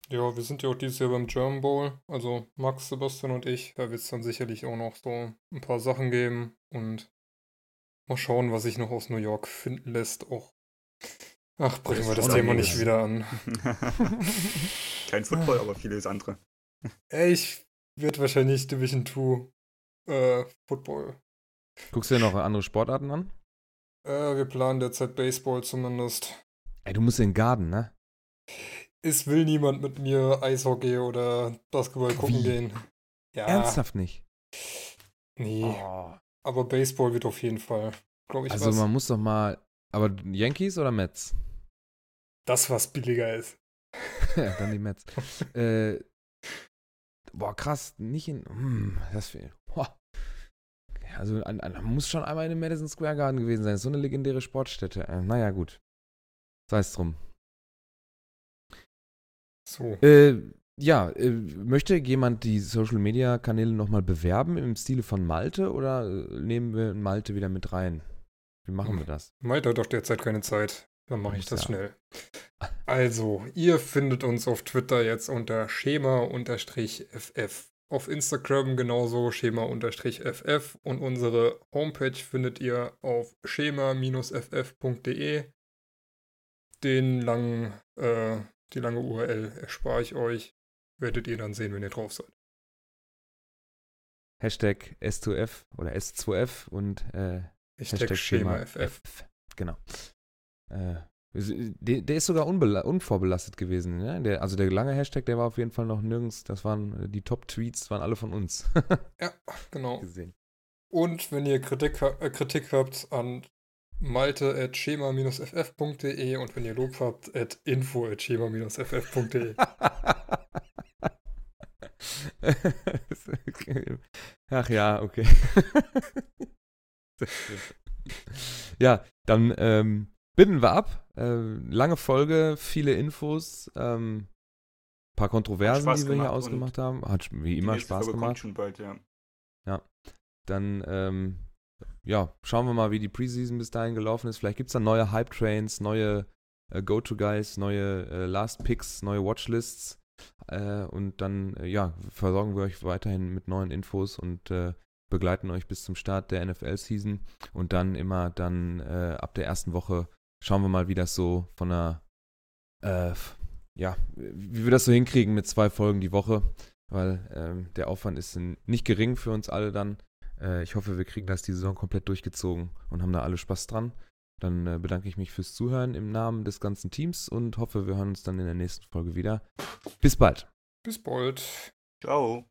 Ja, wir sind ja auch dieses Jahr beim German Bowl. Also Max, Sebastian und ich. Da wird es dann sicherlich auch noch so ein paar Sachen geben. Und mal schauen, was sich noch aus New York finden lässt. Auch. Ach, bringen wir das noch Thema nicht wieder an. Kein Football, aber vieles andere. Ich werde wahrscheinlich Division 2 äh, Football. Guckst du dir noch andere Sportarten an? Äh, wir planen derzeit Baseball zumindest. Ey, du musst in den Garten, ne? Es will niemand mit mir Eishockey oder Basketball gucken Wie? gehen. Ja, Ernsthaft nicht. nee. Oh. Aber Baseball wird auf jeden Fall, glaube ich, Also was. man muss doch mal. Aber Yankees oder Mets? das, was billiger ist. ja, dann die Mets. äh, boah, krass, nicht in. Hm, das boah. Also an, an, muss schon einmal in dem Madison Square Garden gewesen sein. So eine legendäre Sportstätte. Äh, naja, gut. Sei es drum. So. Äh, ja, äh, möchte jemand die Social Media Kanäle nochmal bewerben im Stile von Malte oder äh, nehmen wir Malte wieder mit rein? Wie machen wir das? Malte hat doch derzeit keine Zeit. Dann mache ich das Ja. schnell. Also, ihr findet uns auf Twitter jetzt unter Schema-FF. Auf Instagram genauso Schema-FF. Und unsere Homepage findet ihr auf schema-ff.de. Den langen, äh, die lange URL erspare ich euch. Werdet ihr dann sehen, wenn ihr drauf seid. Hashtag S2F oder S2F und äh, Hashtag Schema-FF. Genau. Äh, der, der ist sogar unvorbelastet gewesen. Ne? Der, also der lange Hashtag, der war auf jeden Fall noch nirgends. Das waren äh, die Top-Tweets, waren alle von uns Ja, genau. gesehen. Und wenn ihr Kritik, äh, Kritik habt an malte.schema-ff.de und wenn ihr Lob habt, at info.schema-ff.de. Ach ja, okay. Ja, dann ähm, binden wir ab. Äh, lange Folge, viele Infos, ähm, paar Kontroversen, die wir hier ausgemacht haben. Hat wie immer Spaß Folge gemacht. Schon bald, ja. Dann, ähm, ja, schauen wir mal, wie die Preseason bis dahin gelaufen ist. Vielleicht gibt es dann neue Hype-Trains, neue äh, Go-To-Guys, neue äh, Last-Picks, neue Watchlists. Äh, und dann, äh, ja, versorgen wir euch weiterhin mit neuen Infos und äh, begleiten euch bis zum Start der NFL-Season und dann immer dann äh, ab der ersten Woche schauen wir mal, wie das so von der, äh, ja, wie wir das so hinkriegen mit zwei Folgen die Woche, weil ähm, der Aufwand ist nicht gering für uns alle dann. Äh, ich hoffe, wir kriegen das die Saison komplett durchgezogen und haben da alle Spaß dran. Dann äh, bedanke ich mich fürs Zuhören im Namen des ganzen Teams und hoffe, wir hören uns dann in der nächsten Folge wieder. Bis bald. Bis bald. Ciao.